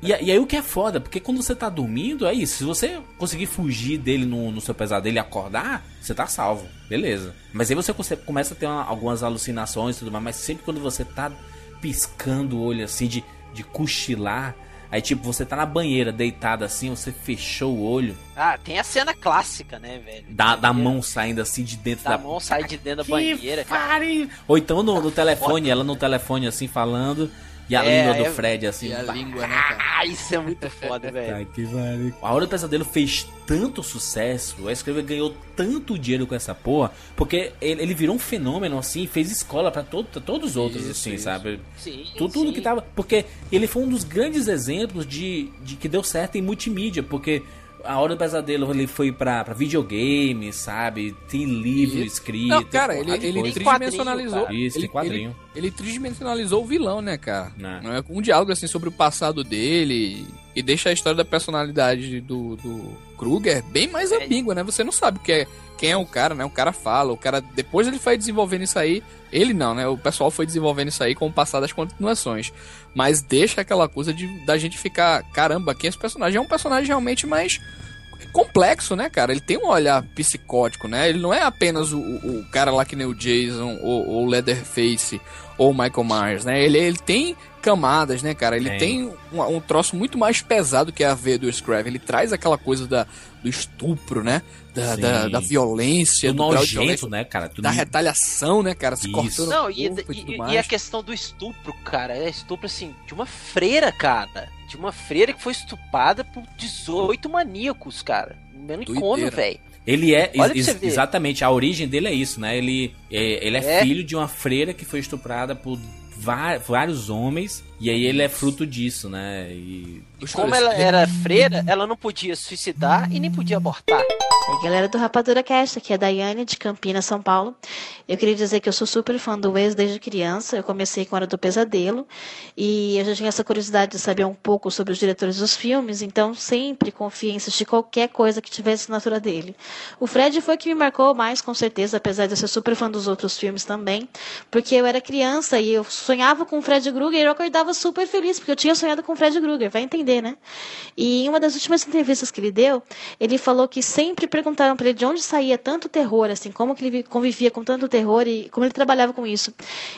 E, e aí o que é foda, porque quando você tá dormindo, é isso. Se você conseguir fugir dele no, no seu pesadelo e acordar, você tá salvo. Beleza. Mas aí você começa a ter uma- algumas alucinações e tudo mais, mas sempre quando você tá piscando o olho assim, de, de cochilar, aí tipo, você tá na banheira deitado assim, você fechou o olho, Ah, tem a cena clássica, né, velho? da, da mão saindo assim de dentro Da da, mão sai de dentro da banheira. cara. pare- Ou então no, no telefone, ela no telefone assim falando, e a É, língua do é- Fred assim. E a pá, língua, né, cara? Ah, isso é muito foda, velho. Ai, que pariu. A Hora do Pesadelo fez tanto sucesso, o Escrever ganhou tanto dinheiro com essa porra, porque ele, ele virou um fenômeno assim, fez escola pra, todo, pra todos os outros, Isso, assim, isso. sabe? Sim, Tudo, tudo sim. que tava. Porque ele foi um dos grandes exemplos de, de que deu certo em multimídia, porque A Hora do Pesadelo ele foi pra, pra videogame, sabe? Tem livro E- escrito. Não, cara, ele, ele tridimensionalizou. cara. Isso, ele, tem quadrinho. Ele, ele tridimensionalizou o vilão, né, cara? Né. Não é um diálogo assim sobre o passado dele e deixa a história da personalidade do, do Kruger bem mais É. ambígua, né? Você não sabe que é, quem é o cara, né? O cara fala, o cara depois ele foi desenvolvendo isso aí. Ele não, né? O pessoal foi desenvolvendo isso aí com o passar das continuações. Mas deixa aquela coisa de da gente ficar, caramba, quem é esse personagem? É um personagem realmente mais complexo, né, cara? Ele tem um olhar psicótico, né? Ele não é apenas o, o cara lá que nem o Jason, ou ou o Leatherface, ou o Michael Myers, né? Ele, ele tem camadas, né, cara? Ele Tem. tem um, um troço muito mais pesado que a veia do Scraven. Ele traz aquela coisa da, do estupro, né? Da, da, da violência, do de nojento, violência, né, cara? Tudo da retaliação, né, cara? Se Isso. cortando Não, o e, corpo e, e- tudo e a questão do estupro, cara, é estupro assim, de uma freira, cara. De uma freira que foi estuprada por 18 maníacos, cara. Manicômio, Doideira. velho. Ele é, ex- exatamente, a origem dele é isso, né? Ele é, ele é, É. filho de uma freira que foi estuprada por vários homens, e aí ele é fruto disso, né? E Os Como ela era freira, ela não podia suicidar e nem podia abortar. Oi, galera do Rapadura Cast, aqui é a Daiane de Campinas, São Paulo. Eu queria dizer que eu sou super fã do Wes desde criança. Eu comecei com Hora do Pesadelo e eu já tinha essa curiosidade de saber um pouco sobre os diretores dos filmes, então sempre confiei em assistir qualquer coisa que tivesse assinatura dele. O Fred foi que me marcou mais, com certeza, apesar de eu ser super fã dos outros filmes também, porque eu era criança e eu sonhava com o Fred Krueger e eu acordava super feliz, porque eu tinha sonhado com o Fred Krueger, vai entender, né? E em uma das últimas entrevistas que ele deu, ele falou que sempre perguntaram para ele de onde saía tanto terror, assim, como que ele convivia com tanto terror e como ele trabalhava com isso.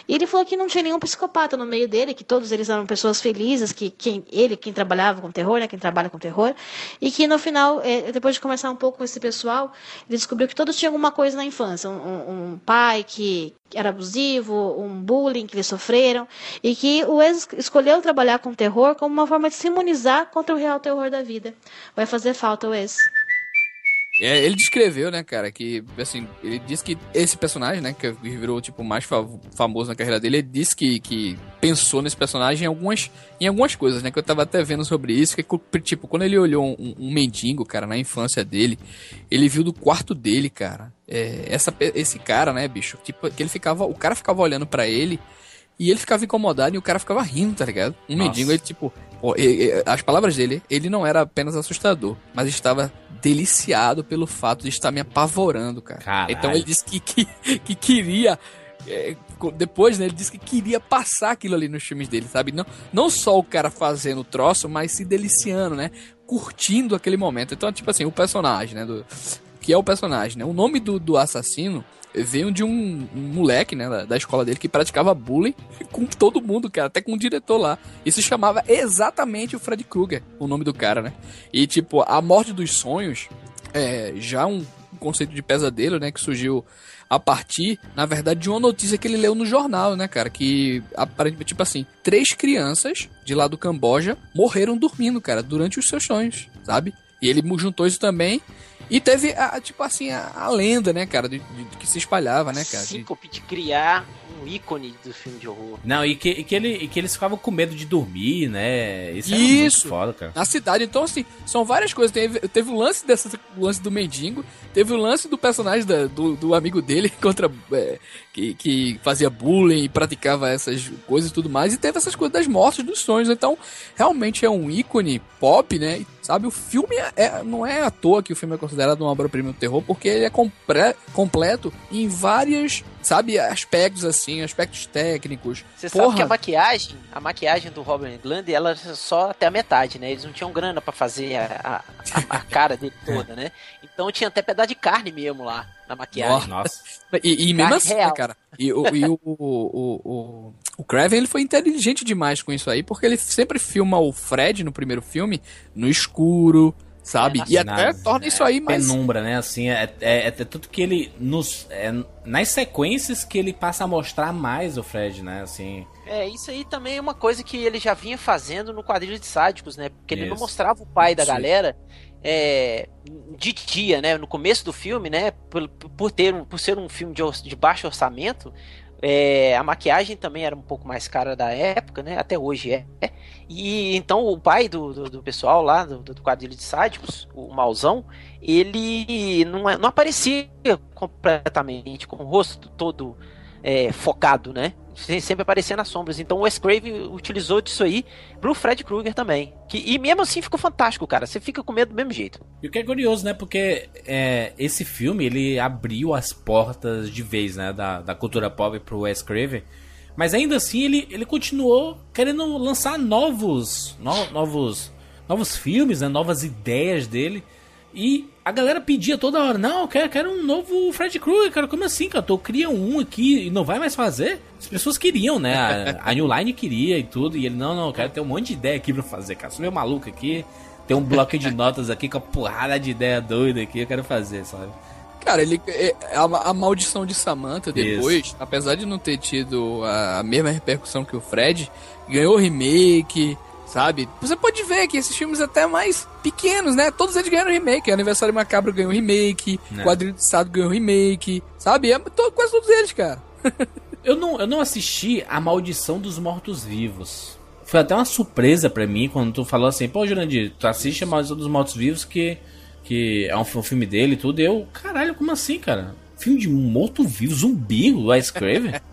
E ele falou que não tinha nenhum psicopata no meio dele, que todos eles eram pessoas felizes, que quem, ele, quem trabalhava com terror, né, quem trabalha com terror, e que no final, eh, depois de conversar um pouco com esse pessoal, ele descobriu que todos tinham alguma coisa na infância, um- um pai que era abusivo, um bullying que eles sofreram, e que o ex escolheu trabalhar com terror como uma forma de se imunizar contra o real terror da vida. Vai fazer falta o ex. É, ele descreveu, né, cara, que, assim, ele disse que esse personagem, né, que virou, tipo, mais fa- famoso na carreira dele, ele disse que, que pensou nesse personagem em algumas, em algumas coisas, né, que eu tava até vendo sobre isso, que, tipo, quando ele olhou um, um mendigo, cara, na infância dele, ele viu do quarto dele, cara, é, essa, esse cara, né, bicho, tipo, que ele ficava, o cara ficava olhando pra ele e ele ficava incomodado e o cara ficava rindo, tá ligado? Um Nossa. mendigo, ele, tipo, Pô, e- e- as palavras dele, ele não era apenas assustador, mas estava deliciado pelo fato de estar me apavorando, cara. Caralho. Então ele disse que, que, que queria. é, depois, né, ele disse que queria passar aquilo ali nos filmes dele, sabe? Não, não só o cara fazendo o troço, mas se deliciando, né? Curtindo aquele momento. Então, tipo assim, o personagem, né? Do, que é o personagem, né? O nome do, do assassino veio de um, um moleque, né, da, da escola dele, que praticava bullying com todo mundo, cara, até com o diretor lá. E se chamava exatamente o Fred Krueger, o nome do cara, né? E, tipo, a morte dos sonhos é já um conceito de pesadelo, né, que surgiu a partir, na verdade, de uma notícia que ele leu no jornal, né, cara, que aparentemente, tipo assim, três crianças de lá do Camboja morreram dormindo, cara, durante os seus sonhos, sabe? E ele juntou isso também e teve, a, tipo assim, a, a lenda, né, cara, de, de- de que se espalhava, né, cara? Síncope de criar um ícone do filme de horror. Não, e que, e que, ele, e que eles ficavam com medo de dormir, né? Isso, Isso. muito foda, cara. na cidade. Então, assim, são várias coisas. Teve, teve o lance dessa, o lance do mendigo, teve o lance do personagem da- do, do amigo dele contra é, que, que fazia bullying e praticava essas coisas e tudo mais, e teve essas coisas das mortes dos sonhos. Então, realmente é um ícone pop, né? E, Sabe, o filme é, é- não é à toa que o filme é considerado uma obra-prima do terror, porque ele é compre- completo em vários, sabe, aspectos assim, aspectos técnicos. Você sabe Porra. que a maquiagem, a maquiagem do Robert Englund, ela é só até a metade, né? Eles não tinham grana pra fazer a, a, a- cara dele toda, né? Então tinha até pedaço de carne mesmo lá na maquiagem. Nossa. E, e mesmo assim, né, cara? E, o, e o, o, o, o, o Craven, ele foi inteligente demais com isso aí, porque ele sempre filma o Fred no primeiro filme no escuro, sabe? É, e até Na- torna isso aí mais... Penumbra, né? Assim, é, é, é tudo que ele nos. é, nas sequências que ele passa a mostrar mais o Fred, né? Assim. É, isso aí também é uma coisa que ele já vinha fazendo no quadrilho de sádicos, né? Porque ele não Isso. mostrava o pai da galera é, de dia, né? No começo do filme, né? Por, por, ter por ser um filme de, de baixo orçamento, É, a maquiagem também era um pouco mais cara da época, né? Até hoje é. E então o pai do, do, do pessoal lá, do, do quadrilho de sádicos, o Mauzão, ele não, é, não aparecia completamente com o rosto todo é, focado, né? Sempre aparecia nas sombras. Então o Wes Craven utilizou disso aí pro Fred Krueger também. Que, e mesmo assim ficou fantástico, cara. Você fica com medo do mesmo jeito. E o que é curioso, né? Porque é, esse filme, ele abriu as portas de vez, né? Da, da cultura pop pro Wes Craven. Mas ainda assim, ele, ele continuou querendo lançar novos, no, novos, novos filmes, né? Novas ideias dele. E a galera pedia toda hora, não, eu quero, quero um novo Fred Krueger, cara, como assim, cara? Tu cria um aqui e não vai mais fazer? As pessoas queriam, né? A, a New Line queria e tudo, e ele, não, não, eu quero ter um monte de ideia aqui pra fazer, cara. Sou meio maluco aqui, tem um bloco de notas aqui com a porrada de ideia doida aqui, eu quero fazer, sabe? Cara, ele é, a, a maldição de Samantha depois, Isso. apesar de não ter tido a, a mesma repercussão que o Fred, ganhou remake, sabe? Você pode ver que esses filmes até mais pequenos, né? Todos eles ganharam remake. Aniversário Macabro ganhou remake. Né. Quadrilho de Estado ganhou remake, sabe? É, quase todos eles, cara. eu, não, eu não assisti A Maldição dos Mortos-Vivos. Foi até uma surpresa para mim quando tu falou assim, pô, Jurandir, tu assiste A Maldição dos Mortos-Vivos que, que é um, um filme dele e tudo. E eu, caralho, como assim, cara? Filme de morto-vivo, zumbi, o Wes Craven?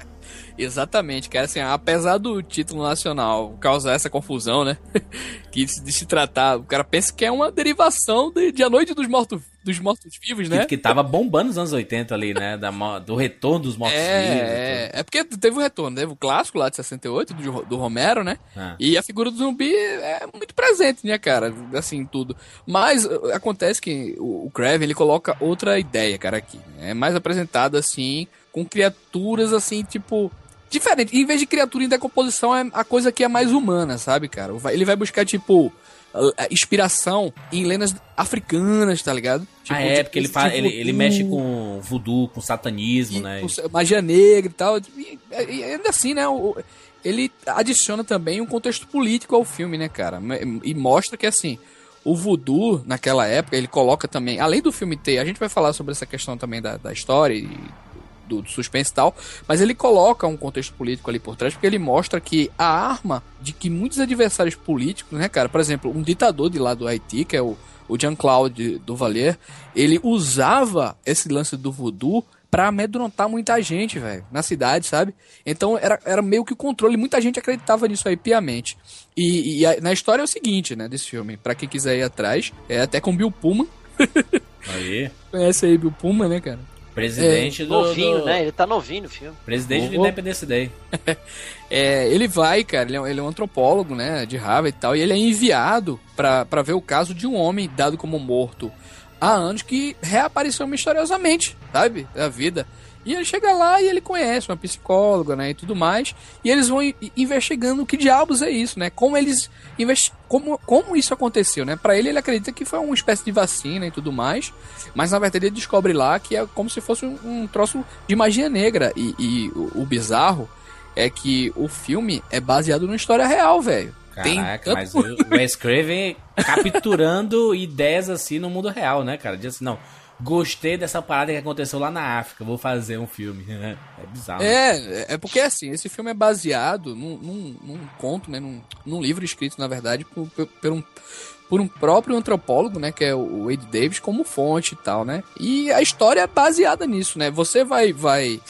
Exatamente, cara. Assim, apesar do título nacional causar essa confusão, né? que de se tratar, o cara pensa que é uma derivação de, de A Noite dos Mortos dos mortos-vivos, né? Que, que tava bombando nos anos 80 ali, né? Da, do retorno dos mortos-vivos. É, é, é porque teve o retorno, teve o clássico lá de 68, do, do Romero, né? Ah. E a figura do zumbi é muito presente, né, cara? Assim, tudo. Mas uh, acontece que o, o Kraven, ele coloca outra ideia, cara, aqui. É mais apresentado, assim, com criaturas, assim, tipo diferente. Em vez de criatura em decomposição, é a coisa que é mais humana, sabe, cara? Ele vai buscar, tipo, inspiração em lendas africanas, tá ligado? Tipo, ah, é, porque ele, faz, tipo, ele, ele mexe com voodoo, com satanismo, e, né? Com magia negra e tal. E, e ainda assim, né? O, ele adiciona também um contexto político ao filme, né, cara? E mostra que, assim, o voodoo, naquela época, ele coloca também, além do filme ter, a gente vai falar sobre essa questão também da, da história e do, do suspense e tal, mas ele coloca um contexto político ali por trás, porque ele mostra que a arma de que muitos adversários políticos, né, cara, por exemplo, um ditador de lá do Haiti, que é o, o Jean-Claude Duvalier, ele usava esse lance do voodoo para amedrontar muita gente, velho, na cidade, sabe? Então era, era meio que o controle, muita gente acreditava nisso aí piamente. E, e a, na história é o seguinte, né, desse filme, para quem quiser ir atrás, é até com Bill Pullman. Aí. Conhece aí Bill Pullman, né, cara? Presidente é, do. Novinho, do... né? Ele tá novinho no filme. Presidente do Independence Day. é, ele vai, cara, ele é, ele é, um antropólogo, né? De Harvard e tal, e ele é enviado para ver o caso de um homem dado como morto há anos que reapareceu misteriosamente, sabe? Da vida. E ele chega lá e ele conhece uma psicóloga, né, e tudo mais, e eles vão investigando o que diabos é isso, né? Como eles como como isso aconteceu, né? Para ele ele acredita que foi uma espécie de vacina e tudo mais, mas na verdade ele descobre lá que é como se fosse um, um troço de magia negra e, e o, o, bizarro é que o filme é baseado numa história real, velho. Caraca, Tem mas o Wes Craven capturando ideias assim no mundo real, né, cara? Diz assim, não, gostei dessa parada que aconteceu lá na África, vou fazer um filme. é bizarro. É, é porque assim, esse filme é baseado num, num, num conto, né, num, num, livro escrito, na verdade, por, por, por, um, por um próprio antropólogo, né, que é o Wade Davis, como fonte e tal, né? E a história é baseada nisso, né? Você vai, vai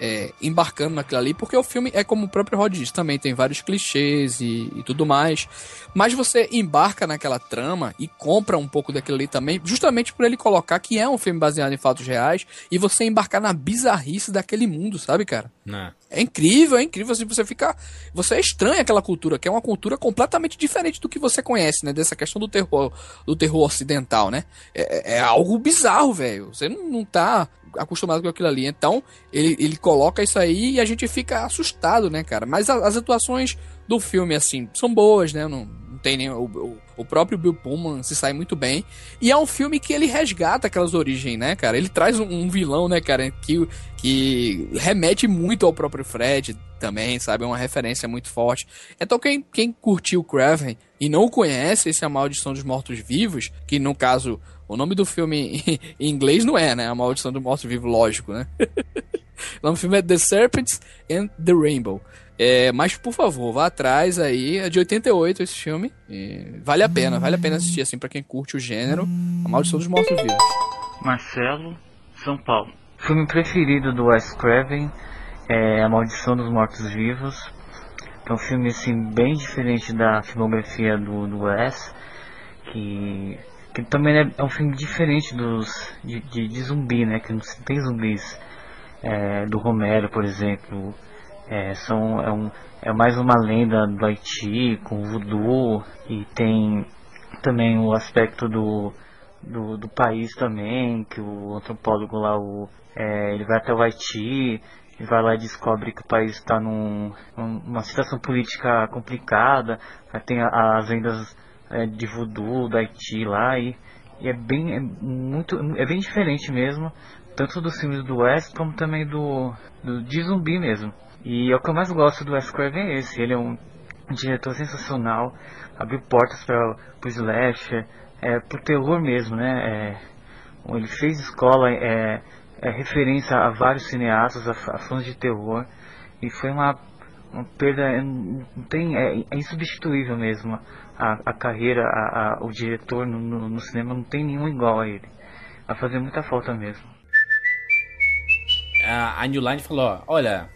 é, embarcando naquilo ali, porque o filme é como o próprio Rod disse, também tem vários clichês e, e, tudo mais. Mas você embarca naquela trama e compra um pouco daquilo ali também, justamente por ele colocar que é um filme baseado em fatos reais e você embarcar na bizarrice daquele mundo, sabe, cara? Não. É incrível, é incrível. Assim, você fica. Você é estranha aquela cultura, que é uma cultura completamente diferente do que você conhece, né? Dessa questão do terror, do terror ocidental, né? É, é algo bizarro, velho. Você não, não tá acostumado com aquilo ali. Então, ele, ele coloca isso aí e a gente fica assustado, né, cara? Mas a, as atuações do filme, assim, são boas, né? Não, não tem nem. O, o, o, próprio Bill Pullman se sai muito bem. E é um filme que ele resgata aquelas origens, né, cara? Ele traz um, um vilão, né, cara, que, que remete muito ao próprio Fred também, sabe? É uma referência muito forte. Então, quem, quem curtiu o Craven e não conhece esse A Maldição dos Mortos-Vivos, que no caso o nome do filme em inglês não é, né? A Maldição do Morto Vivo, lógico, né? o nome do filme é The Serpents and the Rainbow. É, mas, por favor, vá atrás aí. É de 88 esse filme. vale a pena, vale a pena assistir, assim, pra quem curte o gênero. A Maldição dos Mortos Vivos. Marcelo, São Paulo. Filme preferido do Wes Craven é A Maldição dos Mortos Vivos. É um filme, assim, bem diferente da filmografia do, do Wes. Que, que também é, é um filme diferente dos de, de, de, zumbi, né? Que não tem zumbis. É, do Romero, por exemplo é, são, é, um, é mais uma lenda do Haiti com voodoo e tem também o aspecto do, do, do país também, que o antropólogo lá, o, é, ele vai até o Haiti e vai lá e descobre que o país está num, numa situação política complicada, tem as lendas é, de voodoo do Haiti lá e, e, é bem é muito é bem diferente mesmo, tanto dos filmes do West como também do, do de zumbi mesmo. E é o que eu mais gosto do Wes Craven é esse. Ele é um diretor sensacional, abriu portas para o slasher, é, pro terror mesmo, né? É, ele fez escola, é, é referência a vários cineastas, a, a fãs de terror, e foi uma, uma perda, é, não tem, é, é insubstituível mesmo. A, a carreira, a, a, o diretor no, no, no cinema não tem nenhum igual a ele. Vai fazer muita falta mesmo. A, a New Line falou, olha,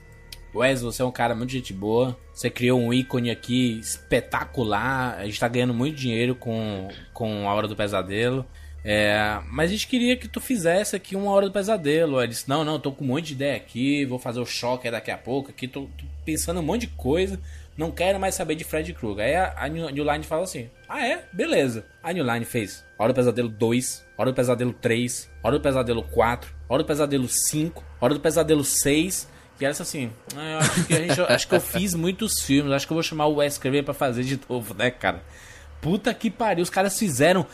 Wes, você é um cara muito gente boa. Você criou um ícone aqui espetacular. A gente tá ganhando muito dinheiro com, com A Hora do Pesadelo. É, mas a gente queria que tu fizesse aqui uma Hora do Pesadelo. Ele disse: Não, não, tô com um monte de ideia aqui. Vou fazer o choque daqui a pouco. Aqui tô, tô pensando um monte de coisa. Não quero mais saber de Fred Krueger. Aí a, a New, Line fala assim: Ah, é? Beleza. A New Line fez Hora do Pesadelo 2, Hora do Pesadelo 3, Hora do Pesadelo 4, Hora do Pesadelo 5, Hora do Pesadelo 6 que era assim, ah, acho que, gente, acho que eu fiz muitos filmes, acho que eu vou chamar o Wes Craven pra fazer de novo, né, cara? Puta que pariu, os caras fizeram,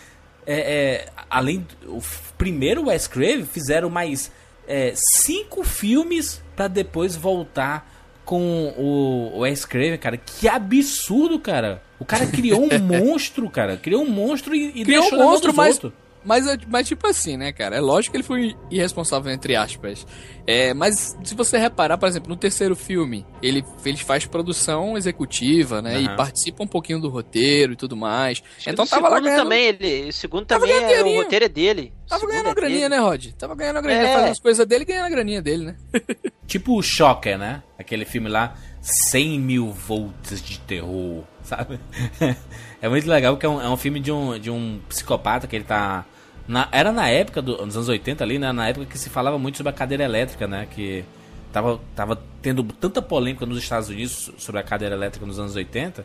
é, é, além, o primeiro Wes Craven, fizeram mais é, cinco filmes para depois voltar com o Wes Craven, cara. Que absurdo, cara. O cara criou um monstro, cara. Criou um monstro e, e criou deixou um monstro, mas... Outros. Mas, mas tipo assim, né, cara? É lógico que ele foi irresponsável, entre aspas. É, mas se você reparar, por exemplo, no terceiro filme, ele, ele faz produção executiva, né? Uhum. E participa um pouquinho do roteiro e tudo mais. Acho então tava lá ganhando... também, ele, o segundo também, é, o roteiro é dele. Tava ganhando é a graninha, dele. né, Rod? Tava ganhando a graninha, é. fazendo as coisas dele e ganhando a graninha dele, né? tipo o Shocker, né? Aquele filme lá, 100 mil volts de terror, sabe? é muito legal porque é um, é um filme de um, de um psicopata que ele tá na, era na época do, dos anos 80 ali, né? Na época que se falava muito sobre a cadeira elétrica, né? Que tava, tava tendo tanta polêmica nos Estados Unidos sobre a cadeira elétrica nos anos 80,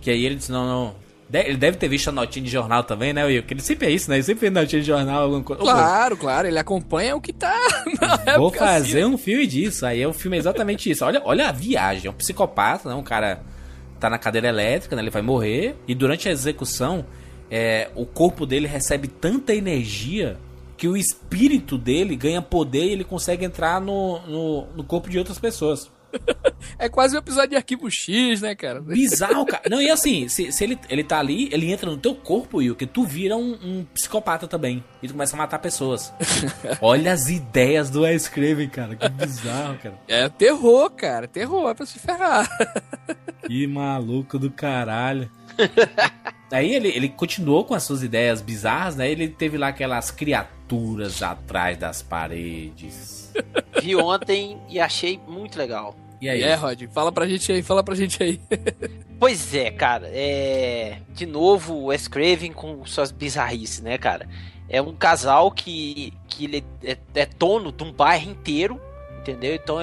que aí ele disse, não, não. Ele deve ter visto a notinha de jornal também, né, Will? Que ele sempre é isso, né? Ele sempre vê notinha de jornal, alguma coisa. Claro, claro, ele acompanha o que tá. Vou fazer assim. um filme disso. Aí é um filme exatamente isso. Olha, olha a viagem. É um psicopata, né? Um cara tá na cadeira elétrica, né? Ele vai morrer. E durante a execução, é, o corpo dele recebe tanta energia que o espírito dele ganha poder e ele consegue entrar no, no, no corpo de outras pessoas. É quase um episódio de Arquivo X, né, cara? Bizarro, cara. Não, e assim, se, se ele, ele tá ali, ele entra no teu corpo, e que tu vira um, um, psicopata também. E tu começa a matar pessoas. Olha as ideias do Wes Craven, cara. Que bizarro, cara. É terror, cara. Terror, é pra se ferrar. que maluco do caralho. Aí ele, ele continuou com as suas ideias bizarras, né? Ele teve lá aquelas criaturas atrás das paredes. Vi ontem e achei muito legal. E aí? É, Rod, fala pra gente aí, fala pra gente aí. pois é, cara, é. De novo, o Wes Craven com suas bizarrices, né, cara? É um casal que, que ele é, é dono de um bairro inteiro entendeu? Então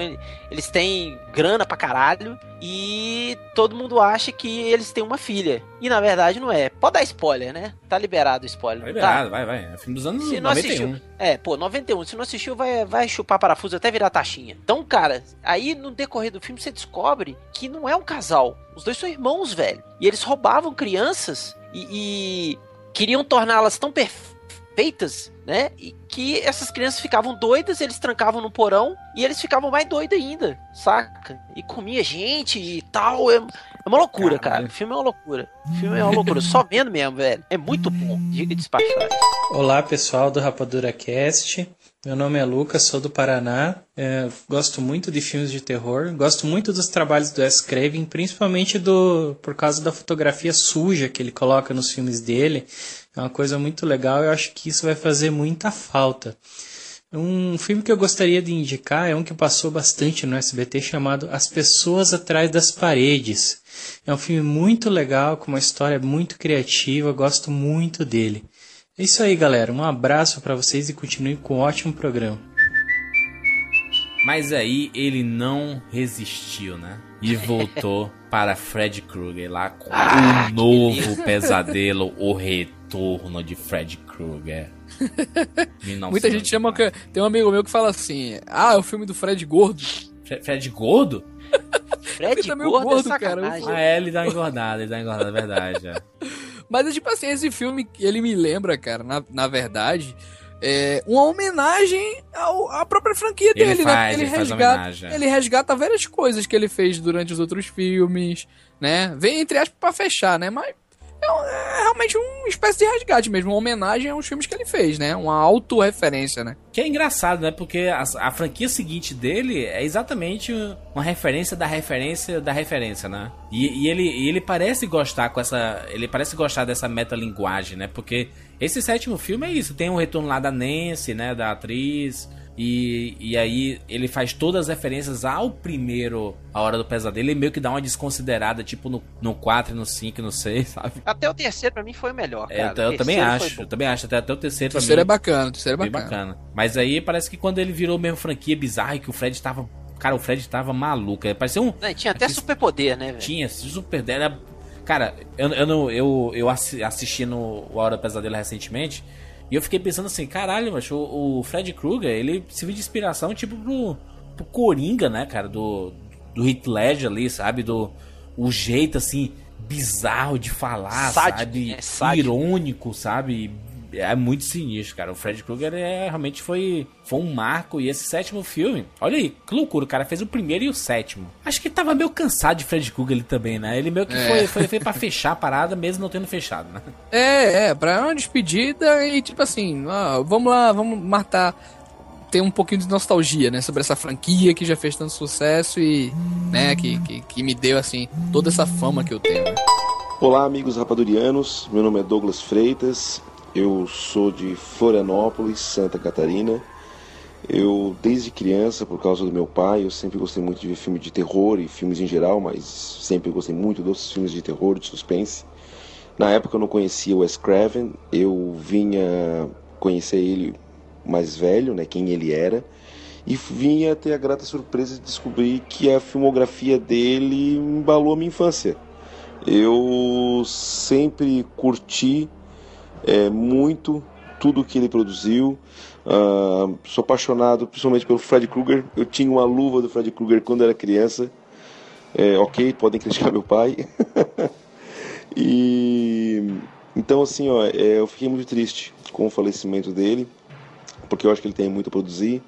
eles têm grana pra caralho e todo mundo acha que eles têm uma filha. E na verdade não é. Pode dar spoiler, né? Tá liberado o spoiler. Tá liberado, tá? vai, vai. É filme dos anos se 91. Assistiu, é, pô, 91. Se não assistiu, vai, vai chupar parafuso até virar taxinha. Então, cara, aí no decorrer do filme você descobre que não é um casal. Os dois são irmãos, velho. E eles roubavam crianças e, e queriam torná-las tão perfeitas feitas, né? E que essas crianças ficavam doidas, eles trancavam no porão e eles ficavam mais doidos ainda, saca? E comia gente e tal. É, é uma loucura, Caralho. cara. O filme é uma loucura. O filme é uma loucura. Só vendo mesmo, velho. É muito bom. Diga de despachar. Olá, pessoal do Rapadura Cast. Meu nome é Lucas, sou do Paraná. É, gosto muito de filmes de terror. Gosto muito dos trabalhos do Wes Craven, principalmente do por causa da fotografia suja que ele coloca nos filmes dele. É uma coisa muito legal. Eu acho que isso vai fazer muita falta. Um filme que eu gostaria de indicar é um que passou bastante no SBT chamado As Pessoas Atrás das Paredes. É um filme muito legal, com uma história muito criativa, gosto muito dele. É isso aí, galera. Um abraço para vocês e continue com um ótimo programa. Mas aí ele não resistiu, né? E voltou para Fred Krueger lá com ah, o novo pesadelo, o retorno de Fred Krueger. Muita gente chama que. Tem um amigo meu que fala assim: Ah, é o filme do Fred Gordo. Fred, Fred Gordo? Fred tá Gordo, gordo é cara. Ah, é, ele dá uma engordada, ele dá uma engordada, é verdade. É. Mas é tipo assim, esse filme, ele me lembra, cara, na, na verdade, é uma homenagem ao, à própria franquia ele dele, faz, né? Ele, ele resgata, ele resgata várias coisas que ele fez durante os outros filmes, né? Vem entre aspas pra fechar, né? Mas é, realmente uma espécie de resgate mesmo, uma homenagem aos filmes que ele fez, né? Uma autorreferência, né? Que é engraçado, né? Porque a, a, franquia seguinte dele é exatamente uma referência da referência da referência, né? E, e ele, e ele parece gostar com essa. Ele parece gostar dessa metalinguagem, né? Porque esse sétimo filme é isso. Tem um retorno lá da Nancy, né? Da atriz. E, e aí ele faz todas as referências ao primeiro A Hora do Pesadelo e meio que dá uma desconsiderada, tipo no, no 4, no 5, no 6, sabe? Até o terceiro pra mim foi o melhor, é, cara. É, eu, eu também acho, eu também acho. Até, até o terceiro o terceiro é bacana, o terceiro é bacana. bacana. Mas aí parece que quando ele virou mesmo franquia bizarra e que o Fred tava... Cara, o Fred tava maluco. Parecia um... Não, tinha até super poder, né, velho? Tinha, super... Era... Cara, eu, eu, eu, eu assisti no A Hora do Pesadelo recentemente... E eu fiquei pensando assim, caralho, mas o, o Fred Krueger, ele serviu de inspiração, tipo, pro, pro Coringa, né, cara? Do, do Heath Ledger ali, sabe? Do o jeito, assim, bizarro de falar, Sádico, sabe? É Irônico, sabe? É muito sinistro, cara. O Fred Krueger é, realmente foi, foi um marco. E esse sétimo filme, olha aí, que loucura. O cara fez o primeiro e o sétimo. Acho que tava meio cansado de Fred Krueger ali também, né? Ele meio que é. foi, foi feito pra fechar a parada, mesmo não tendo fechado, né? É, é, pra uma despedida e tipo assim, ó, vamos lá, vamos matar. Tem um pouquinho de nostalgia, né? Sobre essa franquia que já fez tanto sucesso e, né, que, que, que me deu, assim, toda essa fama que eu tenho. Né? Olá, amigos rapadurianos. Meu nome é Douglas Freitas. Eu sou de Florianópolis, Santa Catarina. Eu, desde criança, por causa do meu pai, eu sempre gostei muito de ver filme de terror e filmes em geral, mas sempre gostei muito dos filmes de terror, de suspense. Na época eu não conhecia o Wes Craven, eu vinha conhecer ele mais velho, né, quem ele era, e vinha ter a grata surpresa de descobrir que a filmografia dele embalou a minha infância. Eu sempre curti é, muito tudo que ele produziu. Uh, sou apaixonado principalmente pelo Fred Krueger. Eu tinha uma luva do Fred Krueger quando era criança. É, ok, podem criticar meu pai. e então assim, ó, é, eu fiquei muito triste com o falecimento dele, porque eu acho que ele tem muito a produzir.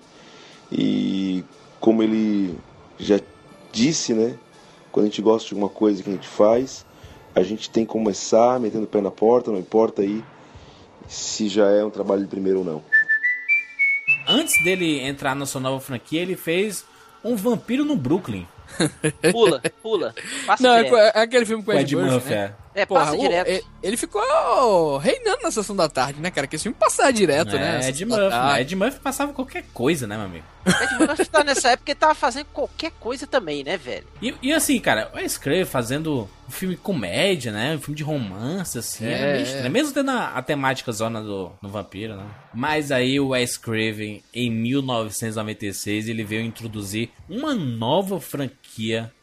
E como ele já disse, né? Quando a gente gosta de alguma coisa que a gente faz, a gente tem que começar metendo o pé na porta, não importa aí se já é um trabalho de primeiro ou não. Antes dele entrar na sua nova franquia, ele fez um vampiro no Brooklyn. Pula, pula. Passa não, é, é, aquele filme com o Ed, Ed Murphy, Murphy né? É, Porra, passa o, direto. Ele ficou reinando na sessão da tarde, né, cara? Que esse filme passava direto, é, né? Ed Murphy, né? Ed Murphy passava qualquer coisa, né, meu amigo? Ed Murphy tá nessa época ele tava fazendo qualquer coisa também, né, velho? E, e assim, cara, o Scrave fazendo um filme comédia, né? Um filme de romance, assim, é, é meio estranho. Mesmo tendo a, a, temática zona do, do vampiro, né? Mas aí o Wes Craven, em 1996, ele veio introduzir uma nova franquia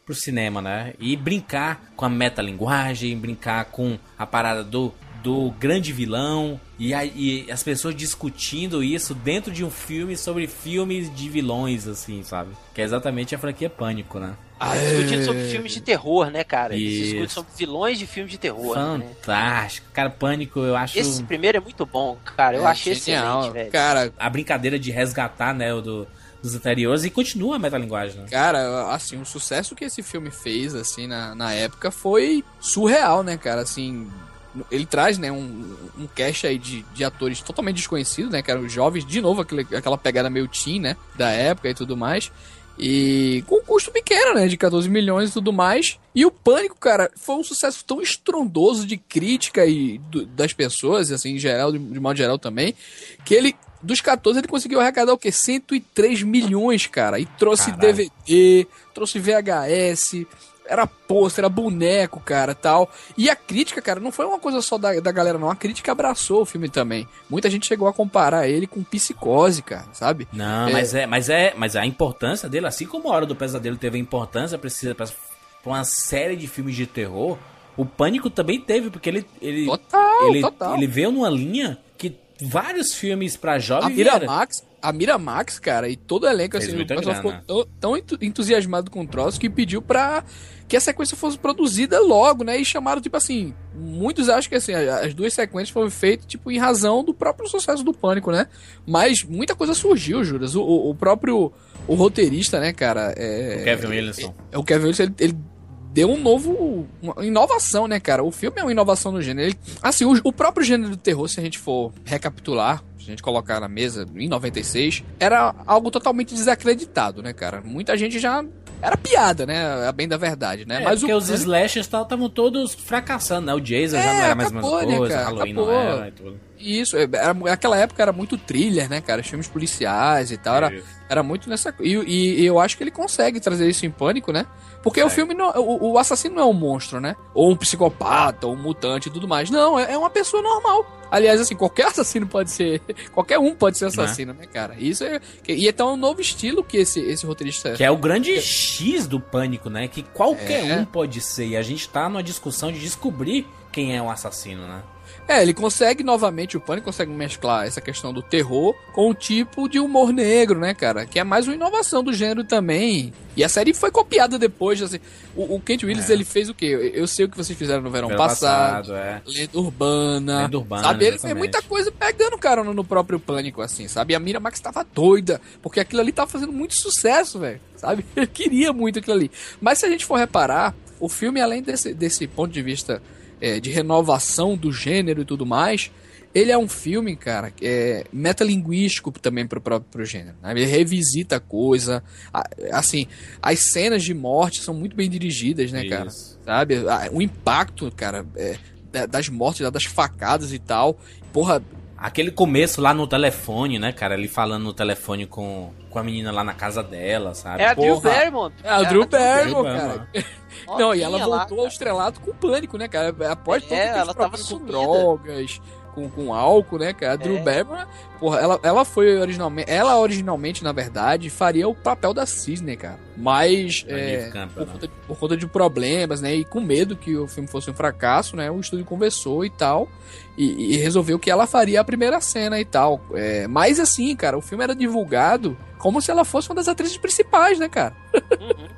pro cinema, né? E brincar com a metalinguagem, brincar com a parada do do grande vilão e, a, e, as pessoas discutindo isso dentro de um filme sobre filmes de vilões, assim, sabe? Que é exatamente a franquia Pânico, né? Ah, discutindo sobre filmes de terror, né, cara? Eles discutem sobre vilões de filmes de terror. Né? Fantástico. Né? Cara, Pânico, eu acho. Esse primeiro é muito bom, cara. Eu é, achei genial. excelente, velho. Cara, a brincadeira de resgatar, né, o do dos anteriores e continua a metalinguagem, né? Cara, assim, o sucesso que esse filme fez, assim, na, na época foi surreal, né, cara? Assim, ele traz, né, um, um cast aí de, de atores totalmente desconhecidos, né, que eram jovens, de novo aquele, aquela pegada meio teen, né, da época e tudo mais. E com um custo pequeno, né? De 14 milhões e tudo mais. E o Pânico, cara, foi um sucesso tão estrondoso de crítica e do, das pessoas, assim, em geral, de, de modo geral também, que ele, dos 14, ele conseguiu arrecadar o quê? 103 milhões, cara. E trouxe Caralho. DVD, trouxe VHS, era pôster, era boneco, cara, tal. E a crítica, cara, não foi uma coisa só da, da galera, não. A crítica abraçou o filme também. Muita gente chegou a comparar ele com Psicose, cara, sabe? Não, É. mas é, mas é, mas a importância dele, assim como a Hora do Pesadelo teve a importância precisa para uma série de filmes de terror, o Pânico também teve, porque ele ele Total, ele, total. ele veio numa linha vários filmes pra A jovem vieram. Miramax, a Miramax, cara, e todo o elenco, Fez assim, o muita pessoal ficou tão, tão entu- entusiasmado com o troço que pediu pra que a sequência fosse produzida logo, né? E chamaram, tipo assim, muitos acham que assim, a- as duas sequências foram feitas, tipo, em razão do próprio sucesso do Pânico, né? Mas muita coisa surgiu, Juras. O, o- próprio o roteirista, né, cara? É, O Kevin Williamson. é, o Kevin Williamson, ele, ele deu um novo. Uma inovação, né, cara? O filme é uma inovação no gênero. Ele- assim, o, o próprio gênero do terror, se a gente for recapitular, se a gente colocar na mesa em 96, era algo totalmente desacreditado, né, cara? Muita gente já. Era piada, né? A bem da verdade, né? É, Mas porque o os slashers estavam todos fracassando, né? O Jason já É, não era mais a acabou, mesma né, coisa, cara? Halloween Acabou. não era e tudo. Isso, é, era, naquela época era muito thriller, né, cara? Os filmes policiais e tal. Era, Isso. era muito nessa. E, e- e eu acho que ele consegue trazer isso em pânico, né? Porque o Consegue. filme não. O, o assassino não é um monstro, né? Ou um psicopata, ou um mutante e tudo mais. Não, é, é uma pessoa normal. Aliás, assim, qualquer assassino pode ser. Qualquer um pode ser assassino, né, cara? Isso é. que- E então é um novo estilo que esse, esse roteirista. Que é o grande X do pânico, né? Que qualquer É. um pode ser. E a gente tá numa discussão de descobrir quem é o assassino, né? É, ele consegue novamente, o Pânico consegue mesclar essa questão do terror com o tipo de humor negro, né, cara? Que é mais uma inovação do gênero também. E a série foi copiada depois, assim. O, o Kent Willis, É. ele fez o quê? Eu, sei o que vocês fizeram no verão Verão passado. é. Lenda Urbana. Lenda Urbana, Sabe, ele fez muita coisa pegando, cara, no, no próprio Pânico, assim, sabe? E a Miramax tava doida, porque aquilo ali tava fazendo muito sucesso, velho, sabe? Ele queria muito aquilo ali. Mas se a gente for reparar, o filme, além desse, desse ponto de vista é, de renovação do gênero e tudo mais, ele é um filme, cara, é metalinguístico também pro próprio gênero. Né? Ele revisita a coisa. a- assim, as cenas de morte são muito bem dirigidas, né, cara? Isso. Sabe? Ah, O impacto, cara, é, da- das mortes, das facadas e tal. Porra, Aquele começo lá no telefone, né, cara? Ele falando no telefone com, com a menina lá na casa dela, sabe? É a Drew. Barrymore. é a Drew Barrymore, cara. Não, e ela Novinha lá, voltou ao estrelato com pânico, né, cara? Após todo É, aquele ela tava com drogas, com, com álcool, né, cara? A Drew É. Barrymore, porra, ela, ela foi originalmente... Ela originalmente, na verdade, faria o papel da Cisne, cara. Mas, é, Neve Campbell, por, né? conta de, por conta de problemas, né, e com medo que o filme fosse um fracasso, né, o estúdio conversou e tal, e, e resolveu que ela faria a primeira cena e tal. É, mas assim, cara, o filme era divulgado como se ela fosse uma das atrizes principais, né, cara?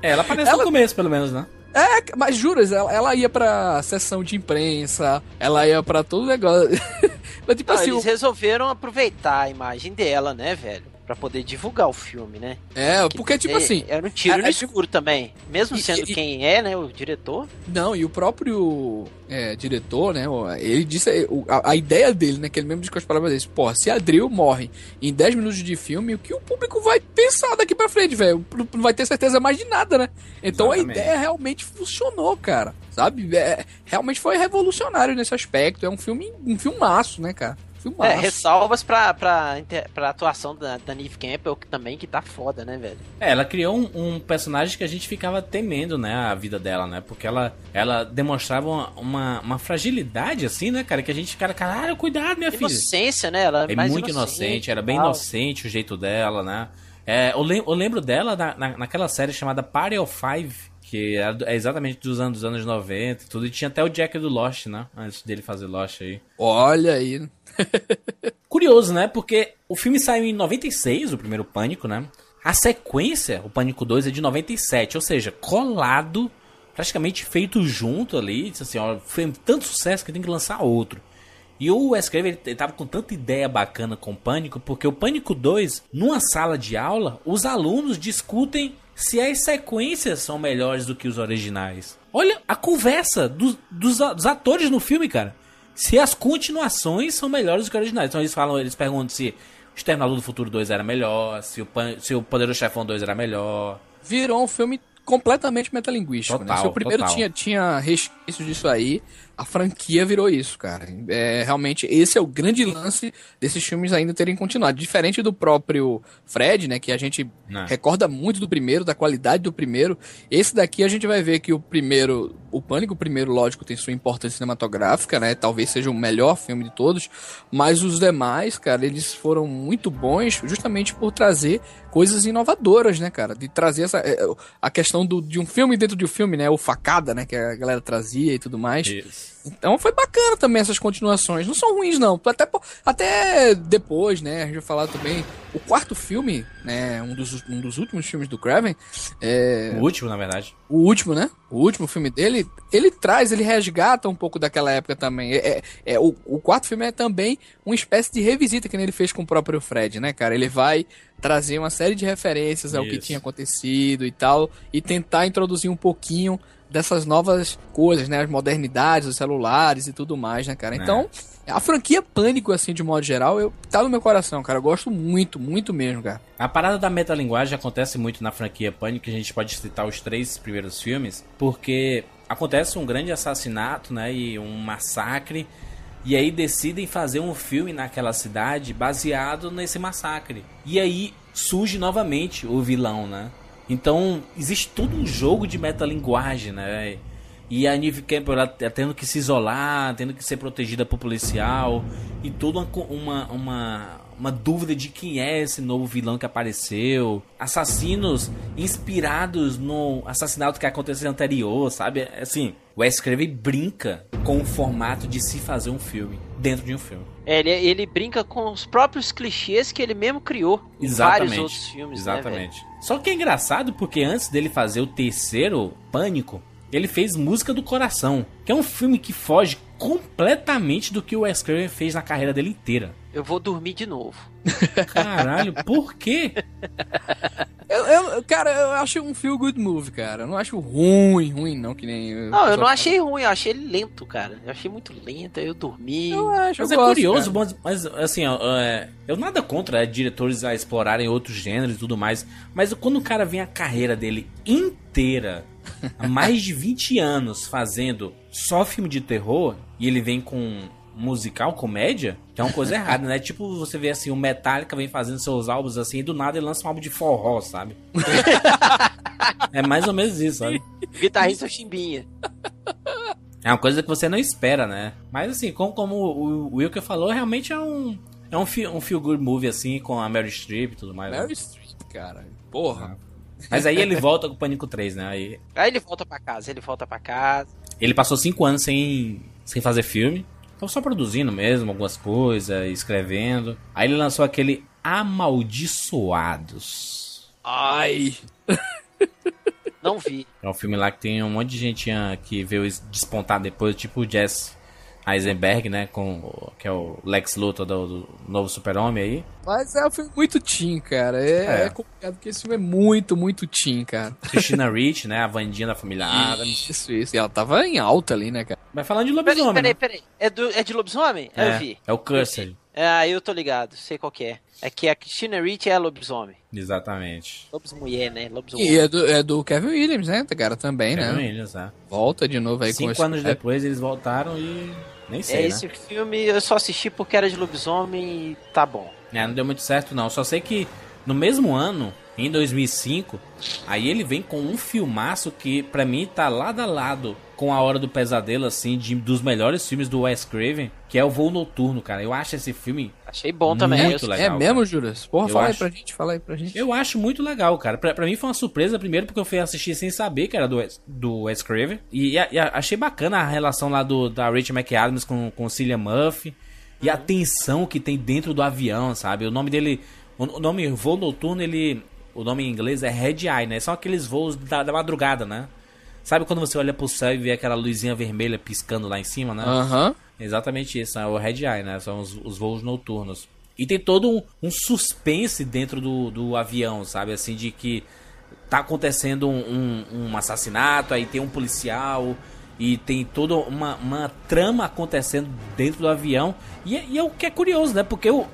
É, ela aparece Ela- no começo, pelo menos, né? É, mas juras, ela, ela ia pra sessão de imprensa, ela ia pra todo negócio. mas tipo Não, assim, eles o- resolveram aproveitar a imagem dela, né, velho? Pra poder divulgar o filme, né? é, porque tipo É- assim, Era um tiro é- no é escuro também. Mesmo E- sendo e- quem é, né, o diretor. não, e o próprio é, diretor, né, o- ele disse, o- a, a ideia dele, né, que ele mesmo disse com as palavras dele, porra, se a Drill morre em 10 minutos de filme, o que o público vai pensar daqui pra frente, velho? Não não vai ter certeza mais de nada, né? Então Exatamente. a ideia realmente funcionou, cara, sabe? É, realmente foi revolucionário nesse aspecto, é um filme, um filmaço, né, cara? Filmaço. É, ressalvas pra, pra, pra atuação da, da Neve Campbell, que também que tá foda, né, velho? É, ela criou um, um personagem que a gente ficava temendo, né, a vida dela, né? Porque ela, ela demonstrava uma, uma, uma fragilidade, assim, né, cara? Que a gente ficava, caralho, cuidado, minha filha. Inocência, né? Ela É mais muito inocente, era bem tal. inocente o jeito dela, né? É, eu, lem- eu lembro dela na, na- naquela série chamada Party of Five, que é, é exatamente dos anos, dos anos 90 e tudo. E tinha até o Jack do Lost, né? Antes dele fazer Lost aí. Olha aí. Curioso, né? Porque o filme saiu em 96, o primeiro Pânico, né? A sequência, o Pânico 2, é de 97, ou seja, colado, praticamente feito junto ali. Disse assim, ó, foi tanto sucesso que tem que lançar outro. E o Wes Craven, ele, tava com tanta ideia bacana com o Pânico, porque o Pânico 2, numa sala de aula, os alunos discutem se as sequências são melhores do que os originais. Olha a conversa dos, dos, dos atores no filme, cara. Se as continuações são melhores do que originais. Então eles falam, eles perguntam se o Exterminador do Futuro 2 era melhor, se o, Pan, se o Poderoso Chefão 2 era melhor. Virou um filme completamente metalinguístico, Total, né? Se o primeiro total. tinha, tinha resquício disso aí, a franquia virou isso, cara. É, realmente, esse é o grande lance desses filmes ainda terem continuado. Diferente do próprio Fred, né? Que a gente Né. recorda muito do primeiro, da qualidade do primeiro. Esse daqui a gente vai ver que o primeiro, o Pânico, o primeiro, lógico, tem sua importância cinematográfica, né? Talvez seja o melhor filme de todos. Mas os demais, cara, eles foram muito bons justamente por trazer coisas inovadoras, né, cara? De trazer essa. é, A questão do, de um filme dentro de um filme, né? O facada, né? Que a galera trazia e tudo mais. Então foi bacana também essas continuações. Não são ruins, não. Até, até depois, né? A gente vai falar também. O quarto filme, né? Um dos, um dos últimos filmes do Craven. É, O último, na verdade. o último, né? O último filme dele, ele traz, ele resgata um pouco daquela época também. É, é- é, o, o quarto filme é também uma espécie de revisita que ele fez com o próprio Fred, né, cara? Ele vai trazer uma série de referências ao que Isso. tinha acontecido e tal, e tentar introduzir um pouquinho dessas novas coisas, né? As modernidades, os celulares e tudo mais, né, cara? É. Então, a franquia Pânico, assim, de modo geral, eu, tá no meu coração, cara. Eu gosto muito, muito mesmo, cara. A parada da metalinguagem acontece muito na franquia Pânico, que a gente pode citar os três primeiros filmes, porque acontece um grande assassinato, né, e um massacre, e aí decidem fazer um filme naquela cidade baseado nesse massacre. E aí surge novamente o vilão, né? Então existe todo um jogo de metalinguagem, né? E a Neve Campbell ela tá tendo que se isolar, tendo que ser protegida por policial, e toda uma, uma, uma, dúvida de quem é esse novo vilão que apareceu. Assassinos inspirados no assassinato que aconteceu anterior, sabe? Assim, o Wes Craven brinca com o formato de se fazer um filme dentro de um filme. É, ele, ele brinca com os próprios clichês que ele mesmo criou em Exatamente. vários outros filmes, né, Exatamente. Só que é engraçado porque antes dele fazer o terceiro Pânico, ele fez Música do Coração, que é um filme que foge completamente do que o Wes Craven fez na carreira dele inteira. Eu vou dormir de novo. Caralho, por quê? Eu, eu- cara, eu acho um feel good movie, cara. Eu não acho ruim, ruim, não, que nem. Não, eu não achei ruim, eu achei ele lento, cara. Eu achei muito lento, aí eu dormi. Eu acho, Mas eu é gosto, curioso, mas, mas, assim, ó, é, eu nada contra é, diretores a explorarem outros gêneros e tudo mais, mas quando o cara vem a carreira dele inteira, há mais de 20 anos fazendo só filme de terror, e ele vem com musical, comédia, que é uma coisa errada, né? Tipo, você vê assim, o Metallica vem fazendo seus álbuns assim, e do nada ele lança um álbum de forró, sabe? é mais ou menos isso, sabe? Guitarrista Chimbinha. É uma coisa que você não espera, né? Mas assim, como, como o Wilker falou, realmente é um. É um, fi- um feel good movie, assim, com a Mary Streep e tudo mais. né? Meryl Streep, cara. Porra. Mas aí ele volta com o Pânico 3, né? Aí Aí ele volta pra casa, ele volta pra casa. ele passou cinco anos sem, sem fazer filme. Tava só produzindo mesmo algumas coisas, escrevendo. Aí ele lançou aquele Amaldiçoados. Ai. Não vi. É um filme lá que tem um monte de gente ah, que veio es- despontar depois, tipo o Jesse Eisenberg, né? Com, o- que é o Lex Luthor do, do novo super-homem aí. Mas é um filme muito teen, cara. É, É. é complicado porque esse filme é muito, muito teen, cara. Christina Rich, né? A Vandinha da família Adams. Isso, isso. E ela tava em alta ali, né, cara? Mas falando de Peraí, lobisomem, peraí, né? peraí. É, do, é de lobisomem? É, Eu vi. é o Cursed. É, aí eu tô ligado, sei qual que é. É que a Christina Ricci é lobisomem. Exatamente. Lobis mulher, né? Lobisomem. E é do, é do Kevin Williams, né, cara? Também, Kevin né? Williams, né? Volta de novo aí com Cinco anos depois eles voltaram e. Nem sei, É, né? esse filme eu só assisti porque era de lobisomem e tá bom. É, não deu muito certo, não. Só sei que no mesmo ano, em 2005, aí ele vem com um filmaço que pra mim tá lado a lado com A Hora do Pesadelo, assim, de, dos melhores filmes do Wes Craven, que é o Voo Noturno, cara. Eu acho esse filme Achei bom também. muito legal. É mesmo. Juras? Porra, Eu fala aí acho. pra gente, fala aí pra gente. Eu acho muito legal, cara. Pra, pra mim foi uma surpresa, primeiro, porque eu fui assistir sem saber que era do Wes, do Wes Craven. E, e achei bacana a relação lá do, da Rachel McAdams com, com o Cillian Murphy. E a tensão que tem dentro do avião, sabe? O nome dele... O nome voo noturno, ele... O nome em inglês é Red Eye, né? São aqueles voos da, da madrugada, né? Sabe quando você olha pro céu e vê aquela luzinha vermelha piscando lá em cima, né? Aham. Exatamente isso, é o Red Eye, né? São os, os voos noturnos. E tem todo um, um suspense dentro do, do avião, sabe? Assim, de que tá acontecendo um, um- um assassinato, aí tem um policial, E tem toda uma, uma trama acontecendo dentro do avião. E, é- e é o que é curioso, né? Porque o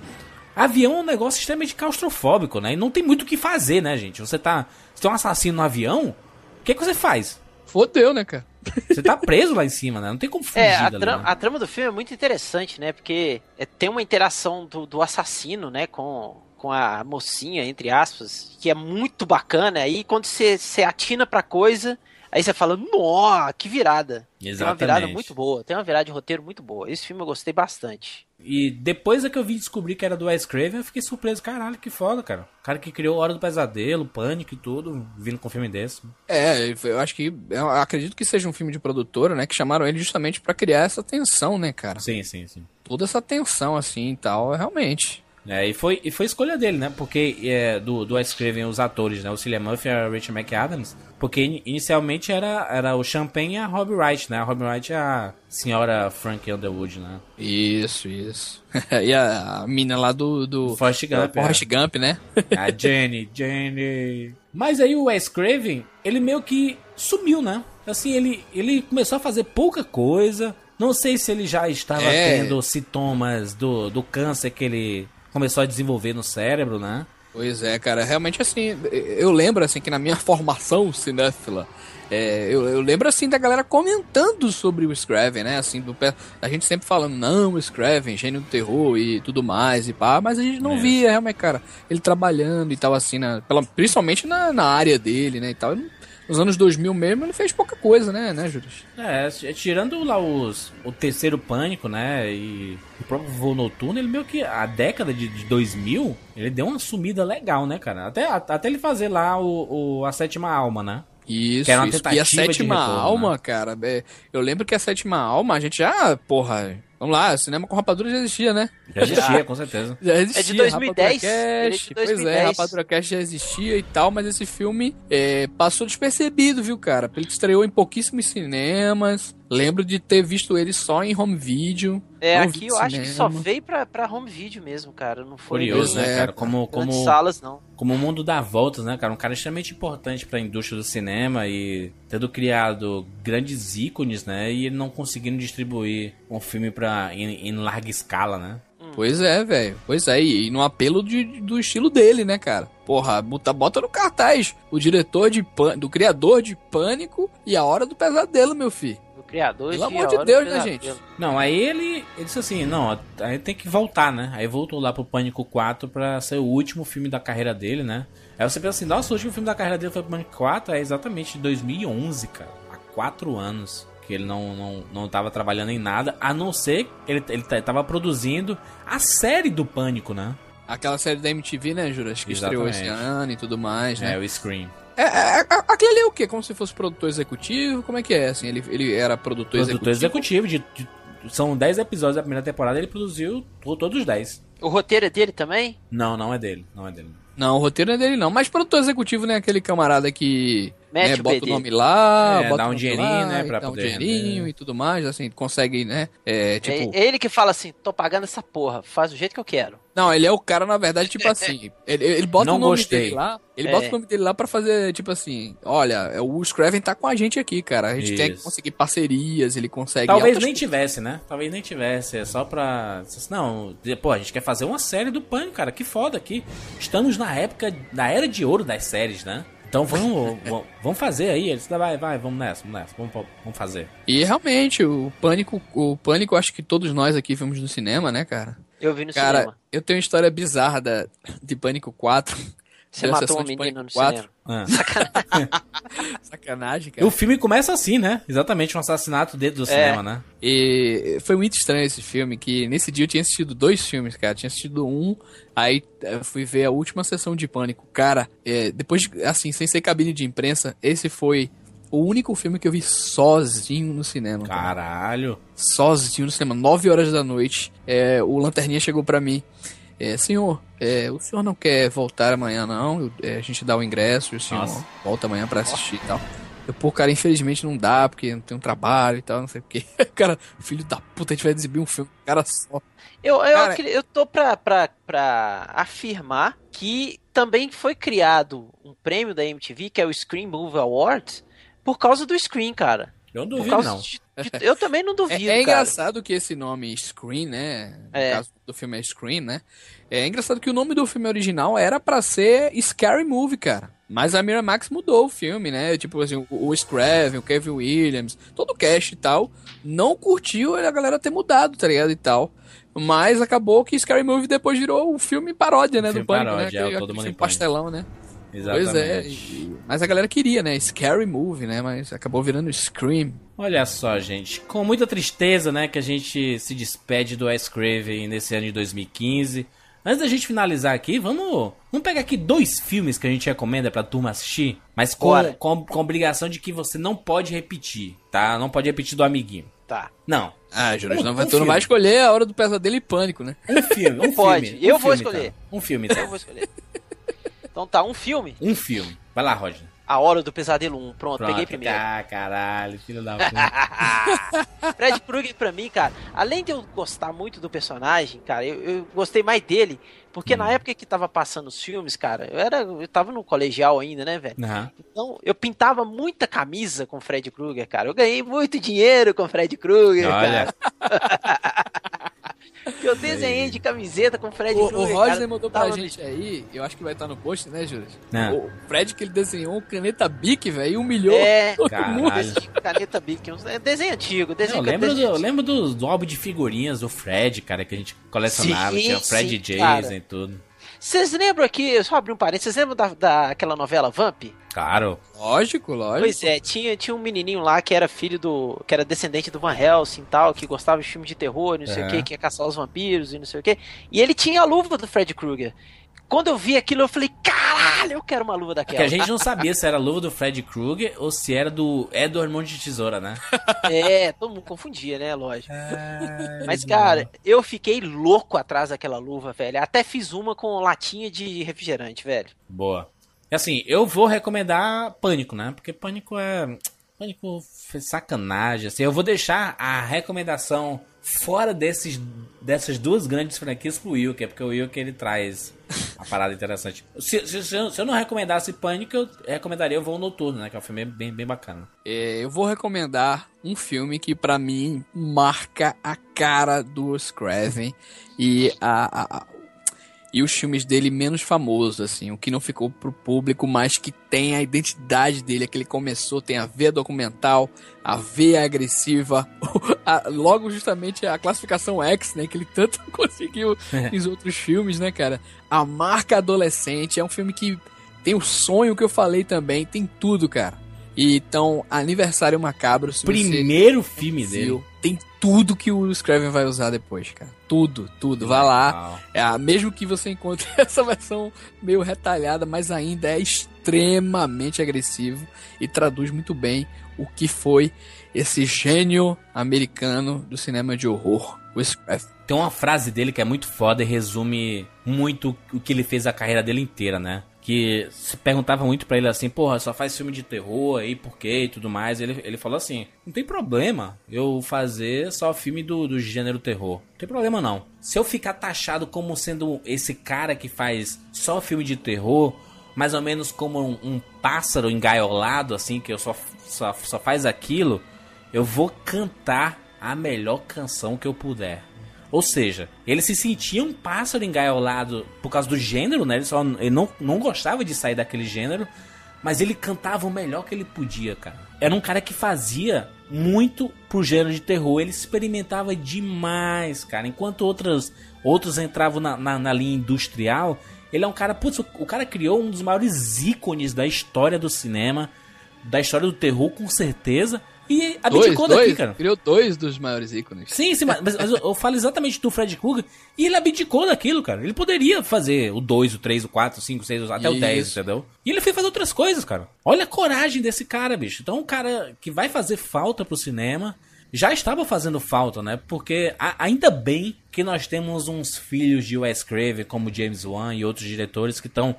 avião é um negócio extremamente claustrofóbico, né? E não tem muito o que fazer, né, gente? Você tá. Você tem um assassino no avião, o que, que você faz? Fodeu, né, cara? Você tá preso lá em cima, né? Não tem como fugir É, a, tra- né? a trama do filme é muito interessante, né? Porque é, tem uma interação do, do assassino, né? Com, com a mocinha, entre aspas, que é muito bacana. Aí quando você, você atina pra coisa, aí você fala, nó, que virada. Tem uma virada Exatamente. muito boa, tem uma virada de roteiro muito boa. Esse filme eu gostei bastante. E depois é que eu vim descobrir que era do Wes Craven, eu fiquei surpreso. Caralho, que foda, cara. O cara que criou Hora do Pesadelo, Pânico e tudo, vindo com um filme desse. É, eu acho que. Eu acredito que seja um filme de produtora, né? Que chamaram ele justamente pra criar essa tensão, né, cara? Sim, sim, sim. Toda essa tensão, assim e tal, realmente. É, e foi, e foi escolha dele, né? Porque é, do, do Wes Craven, os atores, né? O Cillian Murphy e a Rachel McAdams. Porque in- inicialmente era, era o Champagne e a Robbie Wright, né? A Robbie Wright é a senhora Frank Underwood, né? Isso, isso. e a, a mina lá do. do Forrest Gump, do Forrest é. Gump, né? A Jenny, Jenny. Mas aí o Wes Craven, ele meio que sumiu, né? Assim, ele, ele começou a fazer pouca coisa. Não sei se ele já estava É. tendo sintomas do, do câncer que ele começou a desenvolver no cérebro, né? Pois é, cara, realmente assim, eu lembro assim que na minha formação cinéfila, é, eu, eu lembro assim da galera comentando sobre o Scraven, né? Assim, do, pé- a gente sempre falando, não, o Scraven, gênio do terror e tudo mais e pá, mas a gente não É. via realmente, cara, ele trabalhando e tal, assim, na, pela, principalmente na, na área dele, né? E tal. Nos anos 2000 mesmo ele fez pouca coisa, né, né, Júlio? É, tirando lá os, o terceiro pânico, né? E o próprio voo noturno, ele meio que a década de, de 2000, ele deu uma sumida legal, né, cara? Até, até ele fazer lá o, o a sétima alma, né? Isso, Que era uma isso. E a sétima retorno, alma, né? cara, é, eu lembro que a sétima alma, a gente já, porra, vamos lá, cinema com rapadura já existia, né? Já existia, com certeza. Já existia. É de 2010, Rapadura ele é de Cast, Pois é, 2010. Rapadura Cast já existia e tal, mas esse filme é, passou despercebido, viu, cara? Ele estreou em pouquíssimos cinemas. Lembro de ter visto ele só em home video. É, aqui eu acho que só cinema. veio pra, pra home video mesmo, cara. Não foi Curioso, nem né, cara? Como, como, salas, não. como o mundo dá voltas, né, cara? Um cara extremamente importante pra indústria do cinema e tendo criado grandes ícones, né? E ele não conseguindo distribuir um filme pra, em, em larga escala, né? Pois é, velho. Pois é, e, e no apelo de- do estilo dele, né, cara? Porra, bota, bota no cartaz o diretor de Pân- do criador de Pânico e a Hora do Pesadelo, meu filho. Criador Pelo de amor de Deus, né, gente? Não, aí ele, ele disse assim, não, aí tem que voltar, né? Aí voltou lá pro Pânico 4 pra ser o último filme da carreira dele, né? Aí você pensa assim, nossa, o último filme da carreira dele foi Pânico 4, é exatamente de 2011, cara. Há quatro anos que ele não, não, não tava trabalhando em nada, a não ser que ele, ele tava produzindo a série do Pânico, né? Aquela série da MTV, né, Juras? Que estreou esse Exatamente. ano e tudo mais, né? É, o Scream. É, é, é, aquele ali é o quê? Como se fosse produtor executivo? Como é que é? Assim, ele, ele era produtor, Produtor executivo. executivo, de, de- são 10 episódios da primeira temporada, ele produziu to- todos os 10. O roteiro é dele também? Não, não é dele, não é dele. Não, o roteiro não é dele não. Mas produtor executivo não é aquele camarada que Mete né, o bota o BD. nome lá, É, bota dá o um dinheirinho, lá, né, e pra dá um poder dinheirinho render. e tudo mais, assim, consegue, né? É, tipo, É, é ele que fala assim, tô pagando essa porra, faz do jeito que eu quero. Não, ele é o cara, na verdade, tipo assim. Ele, ele bota Não o nome gostei. dele lá. Ele É. bota o nome dele lá pra fazer, tipo assim, olha, o Scraven tá com a gente aqui, cara. A gente tem que Isso. conseguir parcerias, ele consegue. Talvez nem tivesse, né? Talvez nem tivesse. É só pra. Não, pô, a gente quer fazer uma série do Pânico, cara. Que foda aqui. Estamos na época, na era de ouro das séries, né? Então vamos, vamos- fazer aí. Eles vai, vai, vamos nessa, vamos nessa, vamos, vamos fazer. E realmente, o Pânico, o Pânico, acho que todos nós aqui vimos no cinema, né, cara? Eu vi no Cara, cinema. eu tenho uma história bizarra da, de Pânico 4. Você matou menina Pânico no cinema. Ah. Sacanagem, E cara. o filme começa assim, né? Exatamente, um assassinato dentro do É. cinema, né? E foi muito estranho esse filme, que nesse dia eu tinha assistido dois filmes, cara. Tinha assistido um, aí eh, fui ver a última sessão de Pânico. Cara, é, depois, de- assim, sem ser cabine de imprensa, esse foi o único filme que eu vi sozinho no cinema. cara. Caralho. sozinho no cinema, 9 horas da noite. É, o Lanterninha chegou pra mim. É, senhor, é, o senhor não quer voltar amanhã, não? Eu- é, a gente dá o ingresso e o senhor Nossa. volta amanhã pra assistir e tal. Eu, pô, cara, infelizmente não dá, porque não tem um trabalho e tal, não sei o quê. cara, filho da puta, a gente vai exibir um filme, cara só. Eu, eu, Cara- eu tô pra, pra, pra afirmar que também foi criado um prêmio da MTV, que é o Screen Movie Awards, por causa do Screen, cara. Eu não duvido, não. de- de- eu também não É, duvido, é cara. engraçado que esse nome Scream, né? No É. caso do filme é Scream, né? É engraçado que o nome do filme original era pra ser Scary Movie, cara. Mas a Miramax mudou o filme, né? Tipo assim, o, o Scraven, o Kevin Williams, todo o cast e tal, não curtiu a galera ter mudado, tá ligado? E tal. Mas acabou que Scary Movie depois virou o filme paródia, né? filme do Pânico, paródia, né? é, Que- Todo Mundo aquele em pastelão, né? Exatamente. Pois é. e- mas a galera queria, né? Scary Movie, né? Mas acabou virando Scream. Olha só, gente. Com muita tristeza, né, que a gente se despede do Wes Craven nesse ano de 2015. Antes da gente finalizar aqui, vamos, vamos pegar aqui dois filmes que a gente recomenda pra turma assistir, mas com, com, com obrigação de que você não pode repetir, tá? Não pode repetir do amiguinho. Tá. Não. Ah, Júlio, Um- não vai, um tu não vai filme. escolher a hora do pesadelo e pânico, né? Um filme, um Não pode. filme, Eu um vou filme, escolher. então. Um filme, Eu então. vou escolher. Então tá, um filme. Um filme. Vai lá, Roger. A Hora do Pesadelo 1. Pronto, Pronto. peguei primeiro. Ah, caralho, filho da puta. Fred Krueger pra mim, cara, além de eu gostar muito do personagem, cara, eu, eu gostei mais dele, porque Hum. na época que tava passando os filmes, cara, eu era, eu tava no colegial ainda, né, velho? Aham. Então, eu pintava muita camisa com Fred Krueger, cara. Eu ganhei muito dinheiro com Fred Krueger, Olha. cara. Que eu desenhei de camiseta com Fred O, o Krueger. Roger cara. mandou pra Tava- gente aí, eu acho que vai estar no post, né, Júlio? É. O Fred que ele desenhou um caneta Bic, velho, e humilhou É, todo caneta Bic, um- é desenho antigo, Eu desenho lembro, do, eu lembro do, do álbum de figurinhas do Fred, cara, que a gente colecionava. Sim, tinha o Fred sim, Jason cara. e tudo. Vocês lembram aqui, só abrir um parênteses, vocês lembram da, daquela novela Vamp? Claro. Lógico, lógico. Pois é, tinha, tinha um menininho lá que era filho do. que era descendente do Van Helsing e tal, que gostava de filme de terror, não sei o Aham. que, que ia caçar os vampiros e não sei o que. E ele tinha a luva do Fred Krueger. Quando eu vi aquilo, eu falei, caralho, eu quero uma luva Porque daquela. a gente não sabia se era a luva do Fred Krueger ou se era do Edward Mão de Tesoura, né? É, todo mundo confundia, né? Lógico. Mas, cara, eu fiquei louco atrás daquela luva, velho. Até fiz uma com latinha de refrigerante, velho. Boa. E assim, eu vou recomendar Pânico, né? Porque Pânico é. Pânico foi sacanagem. Assim, eu vou deixar a recomendação fora desses, dessas duas grandes franquias pro que é porque o Will que ele traz a parada interessante. Se, se- se eu, se eu não recomendasse Pânico, eu recomendaria o Voo Noturno, né? Que é um filme bem, bem bacana. É, eu vou recomendar um filme que pra mim marca a cara do Scraven e a- a- e os filmes dele menos famosos, assim, o que não ficou pro público, mas que tem a identidade dele, é que ele começou, tem a veia documental, a veia agressiva, a- logo justamente a classificação X, né, que ele tanto conseguiu nos outros filmes, né, cara? A marca adolescente é um filme que tem o sonho que eu falei também, tem tudo, cara. E, então, Aniversário Macabro, Primeiro filme dele. viu, tem tudo que o Scraven vai usar depois, cara. Tudo, tudo. Vai lá. É, mesmo que você encontre essa versão meio retalhada, mas ainda é extremamente agressivo e traduz muito bem o que foi esse gênio americano do cinema de horror, o Scraven. Tem uma frase dele que é muito foda e resume muito o que ele fez a carreira dele inteira, né? Que se perguntava muito pra ele assim, porra, só faz filme de terror aí, por quê e tudo mais. Ele, ele falou assim: não tem problema eu fazer só filme do, do gênero terror. Não tem problema não. Se eu ficar taxado como sendo esse cara que faz só filme de terror, mais ou menos como um, um pássaro engaiolado, assim, que eu só, só, só faz aquilo, eu vou cantar a melhor canção que eu puder. Ou seja, ele se sentia um pássaro engaiolado por causa do gênero, né? Ele, só, ele não, não gostava de sair daquele gênero, mas ele cantava o melhor que ele podia, cara. Era um cara que fazia muito pro gênero de terror, ele experimentava demais, cara. Enquanto outros, outros entravam na, na, na linha industrial, ele é um cara, putz, o cara criou um dos maiores ícones da história do cinema, da história do terror, com certeza. E abdicou dois, daqui, dois, cara. Criou dois dos maiores ícones. Sim, sim, mas, mas eu, eu falo exatamente do Fred Krueger e ele abdicou daquilo, cara. Ele poderia fazer o 2, o 3, o 4, o 5, o 6, até o 10, Isso. entendeu? E ele foi fazer outras coisas, cara. Olha a coragem desse cara, bicho. Então, um cara que vai fazer falta pro cinema já estava fazendo falta, né? Porque a- ainda bem que nós temos uns filhos de Wes Craven, como James Wan e outros diretores que estão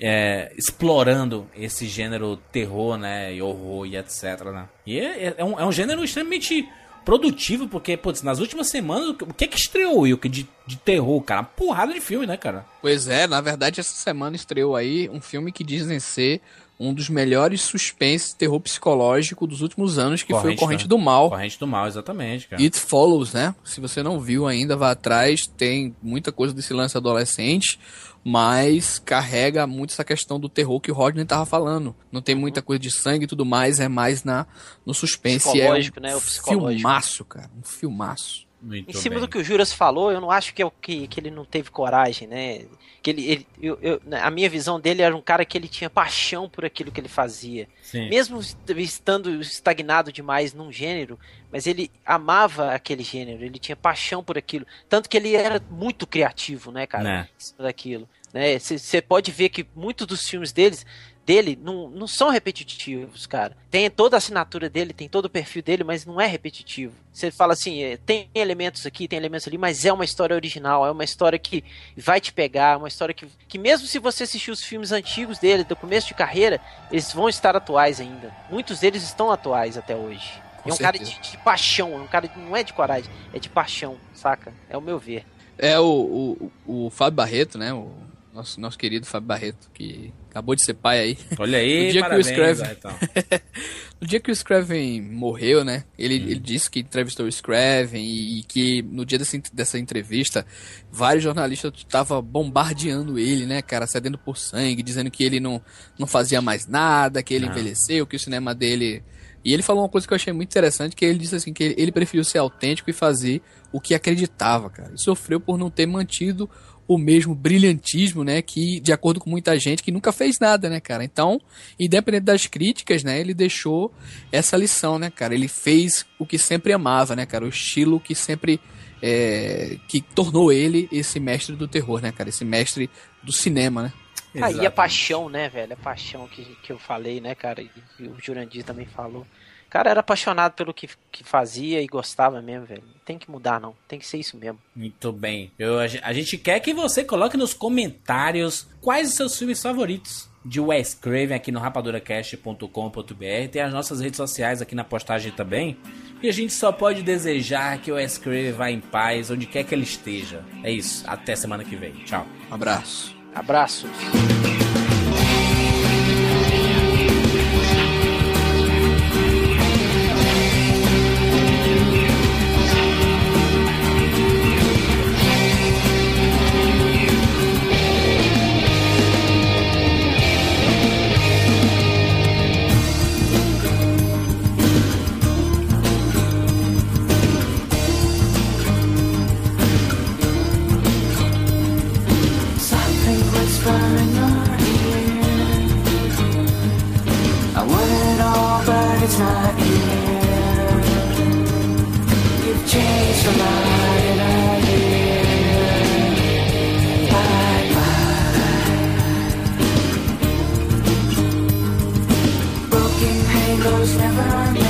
é, explorando esse gênero terror, né, e horror e etc, né? E é, é um, é um gênero extremamente produtivo, porque, putz, nas últimas semanas, o que- é que estreou, Will, de, de terror, cara? Porrada de filme, né, cara? Pois é, na verdade essa semana estreou aí um filme que dizem ser um dos melhores suspense terror psicológico dos últimos anos, que foi o Corrente do Mal. Corrente do Mal, exatamente, cara. It Follows, né? Se você não viu ainda, vá atrás. Tem muita coisa desse lance adolescente, mas carrega muito essa questão do terror que o Rodney tava falando. Não tem muita coisa de sangue e tudo mais, é mais na, no suspense. Psicológico, é um né? O psicológico. filmaço, cara. Um filmaço. Muito em cima bem. do que o Juras falou, eu não acho que, é o que, que ele não teve coragem, né? Que ele, ele eu, eu- a minha visão dele era um cara que ele tinha paixão por aquilo que ele fazia. Sim. Mesmo estando estagnado demais num gênero, mas ele amava aquele gênero, ele tinha paixão por aquilo. Tanto que ele era muito criativo, né, cara? Né. Daquilo. Você pode ver que muitos dos filmes deles dele não, não são repetitivos, cara. Tem toda a assinatura dele, tem todo o perfil dele, mas não é repetitivo. Você fala assim, é, tem elementos aqui, tem elementos ali, mas é uma história original, é uma história que vai te pegar, uma história que, que mesmo se você assistir os filmes antigos dele, do começo de carreira, eles vão estar atuais ainda. Muitos deles estão atuais até hoje. Com é um cara certeza. de, de paixão, é um cara não é de coragem, é de paixão, saca? É o meu ver. É o, o, o Fábio Barreto, né? O nosso, nosso querido Fábio Barreto, que acabou de ser pai aí. Olha aí, No dia que o parabéns, Scraven- Aitão. No dia que o Scraven morreu, né? Ele, ele disse que entrevistou o Scraven e, e que no dia dessa, dessa entrevista, vários jornalistas estavam bombardeando ele, né, cara? Cedendo por sangue, dizendo que ele não, não fazia mais nada, que ele Não. envelheceu, que o cinema dele. E ele falou uma coisa que eu achei muito interessante, que ele disse assim, que ele, ele preferiu ser autêntico e fazer o que acreditava, cara. E sofreu por não ter mantido o mesmo brilhantismo, né, que de acordo com muita gente que nunca fez nada, né, cara. Então, independente das críticas, né, ele deixou essa lição, né, cara. Ele fez o que sempre amava, né, cara, o estilo que sempre é, que tornou ele esse mestre do terror, né, cara, esse mestre do cinema, né. Aí a Exatamente. paixão, né, velho? A paixão que, que eu falei, né, cara? E o Jurandir também falou. O cara era apaixonado pelo que, que fazia e gostava mesmo, velho. Não tem que mudar, não. Tem que ser isso mesmo. Muito bem. Eu, a, gen- a gente quer que você coloque nos comentários quais os seus filmes favoritos de Wes Craven aqui no rapaduracast.com.br. Tem as nossas redes sociais aqui na postagem também. E a gente só pode desejar que o Wes Craven vá em paz onde quer que ele esteja. É isso. Até semana que vem. Tchau. Um abraço. Abraços. was never on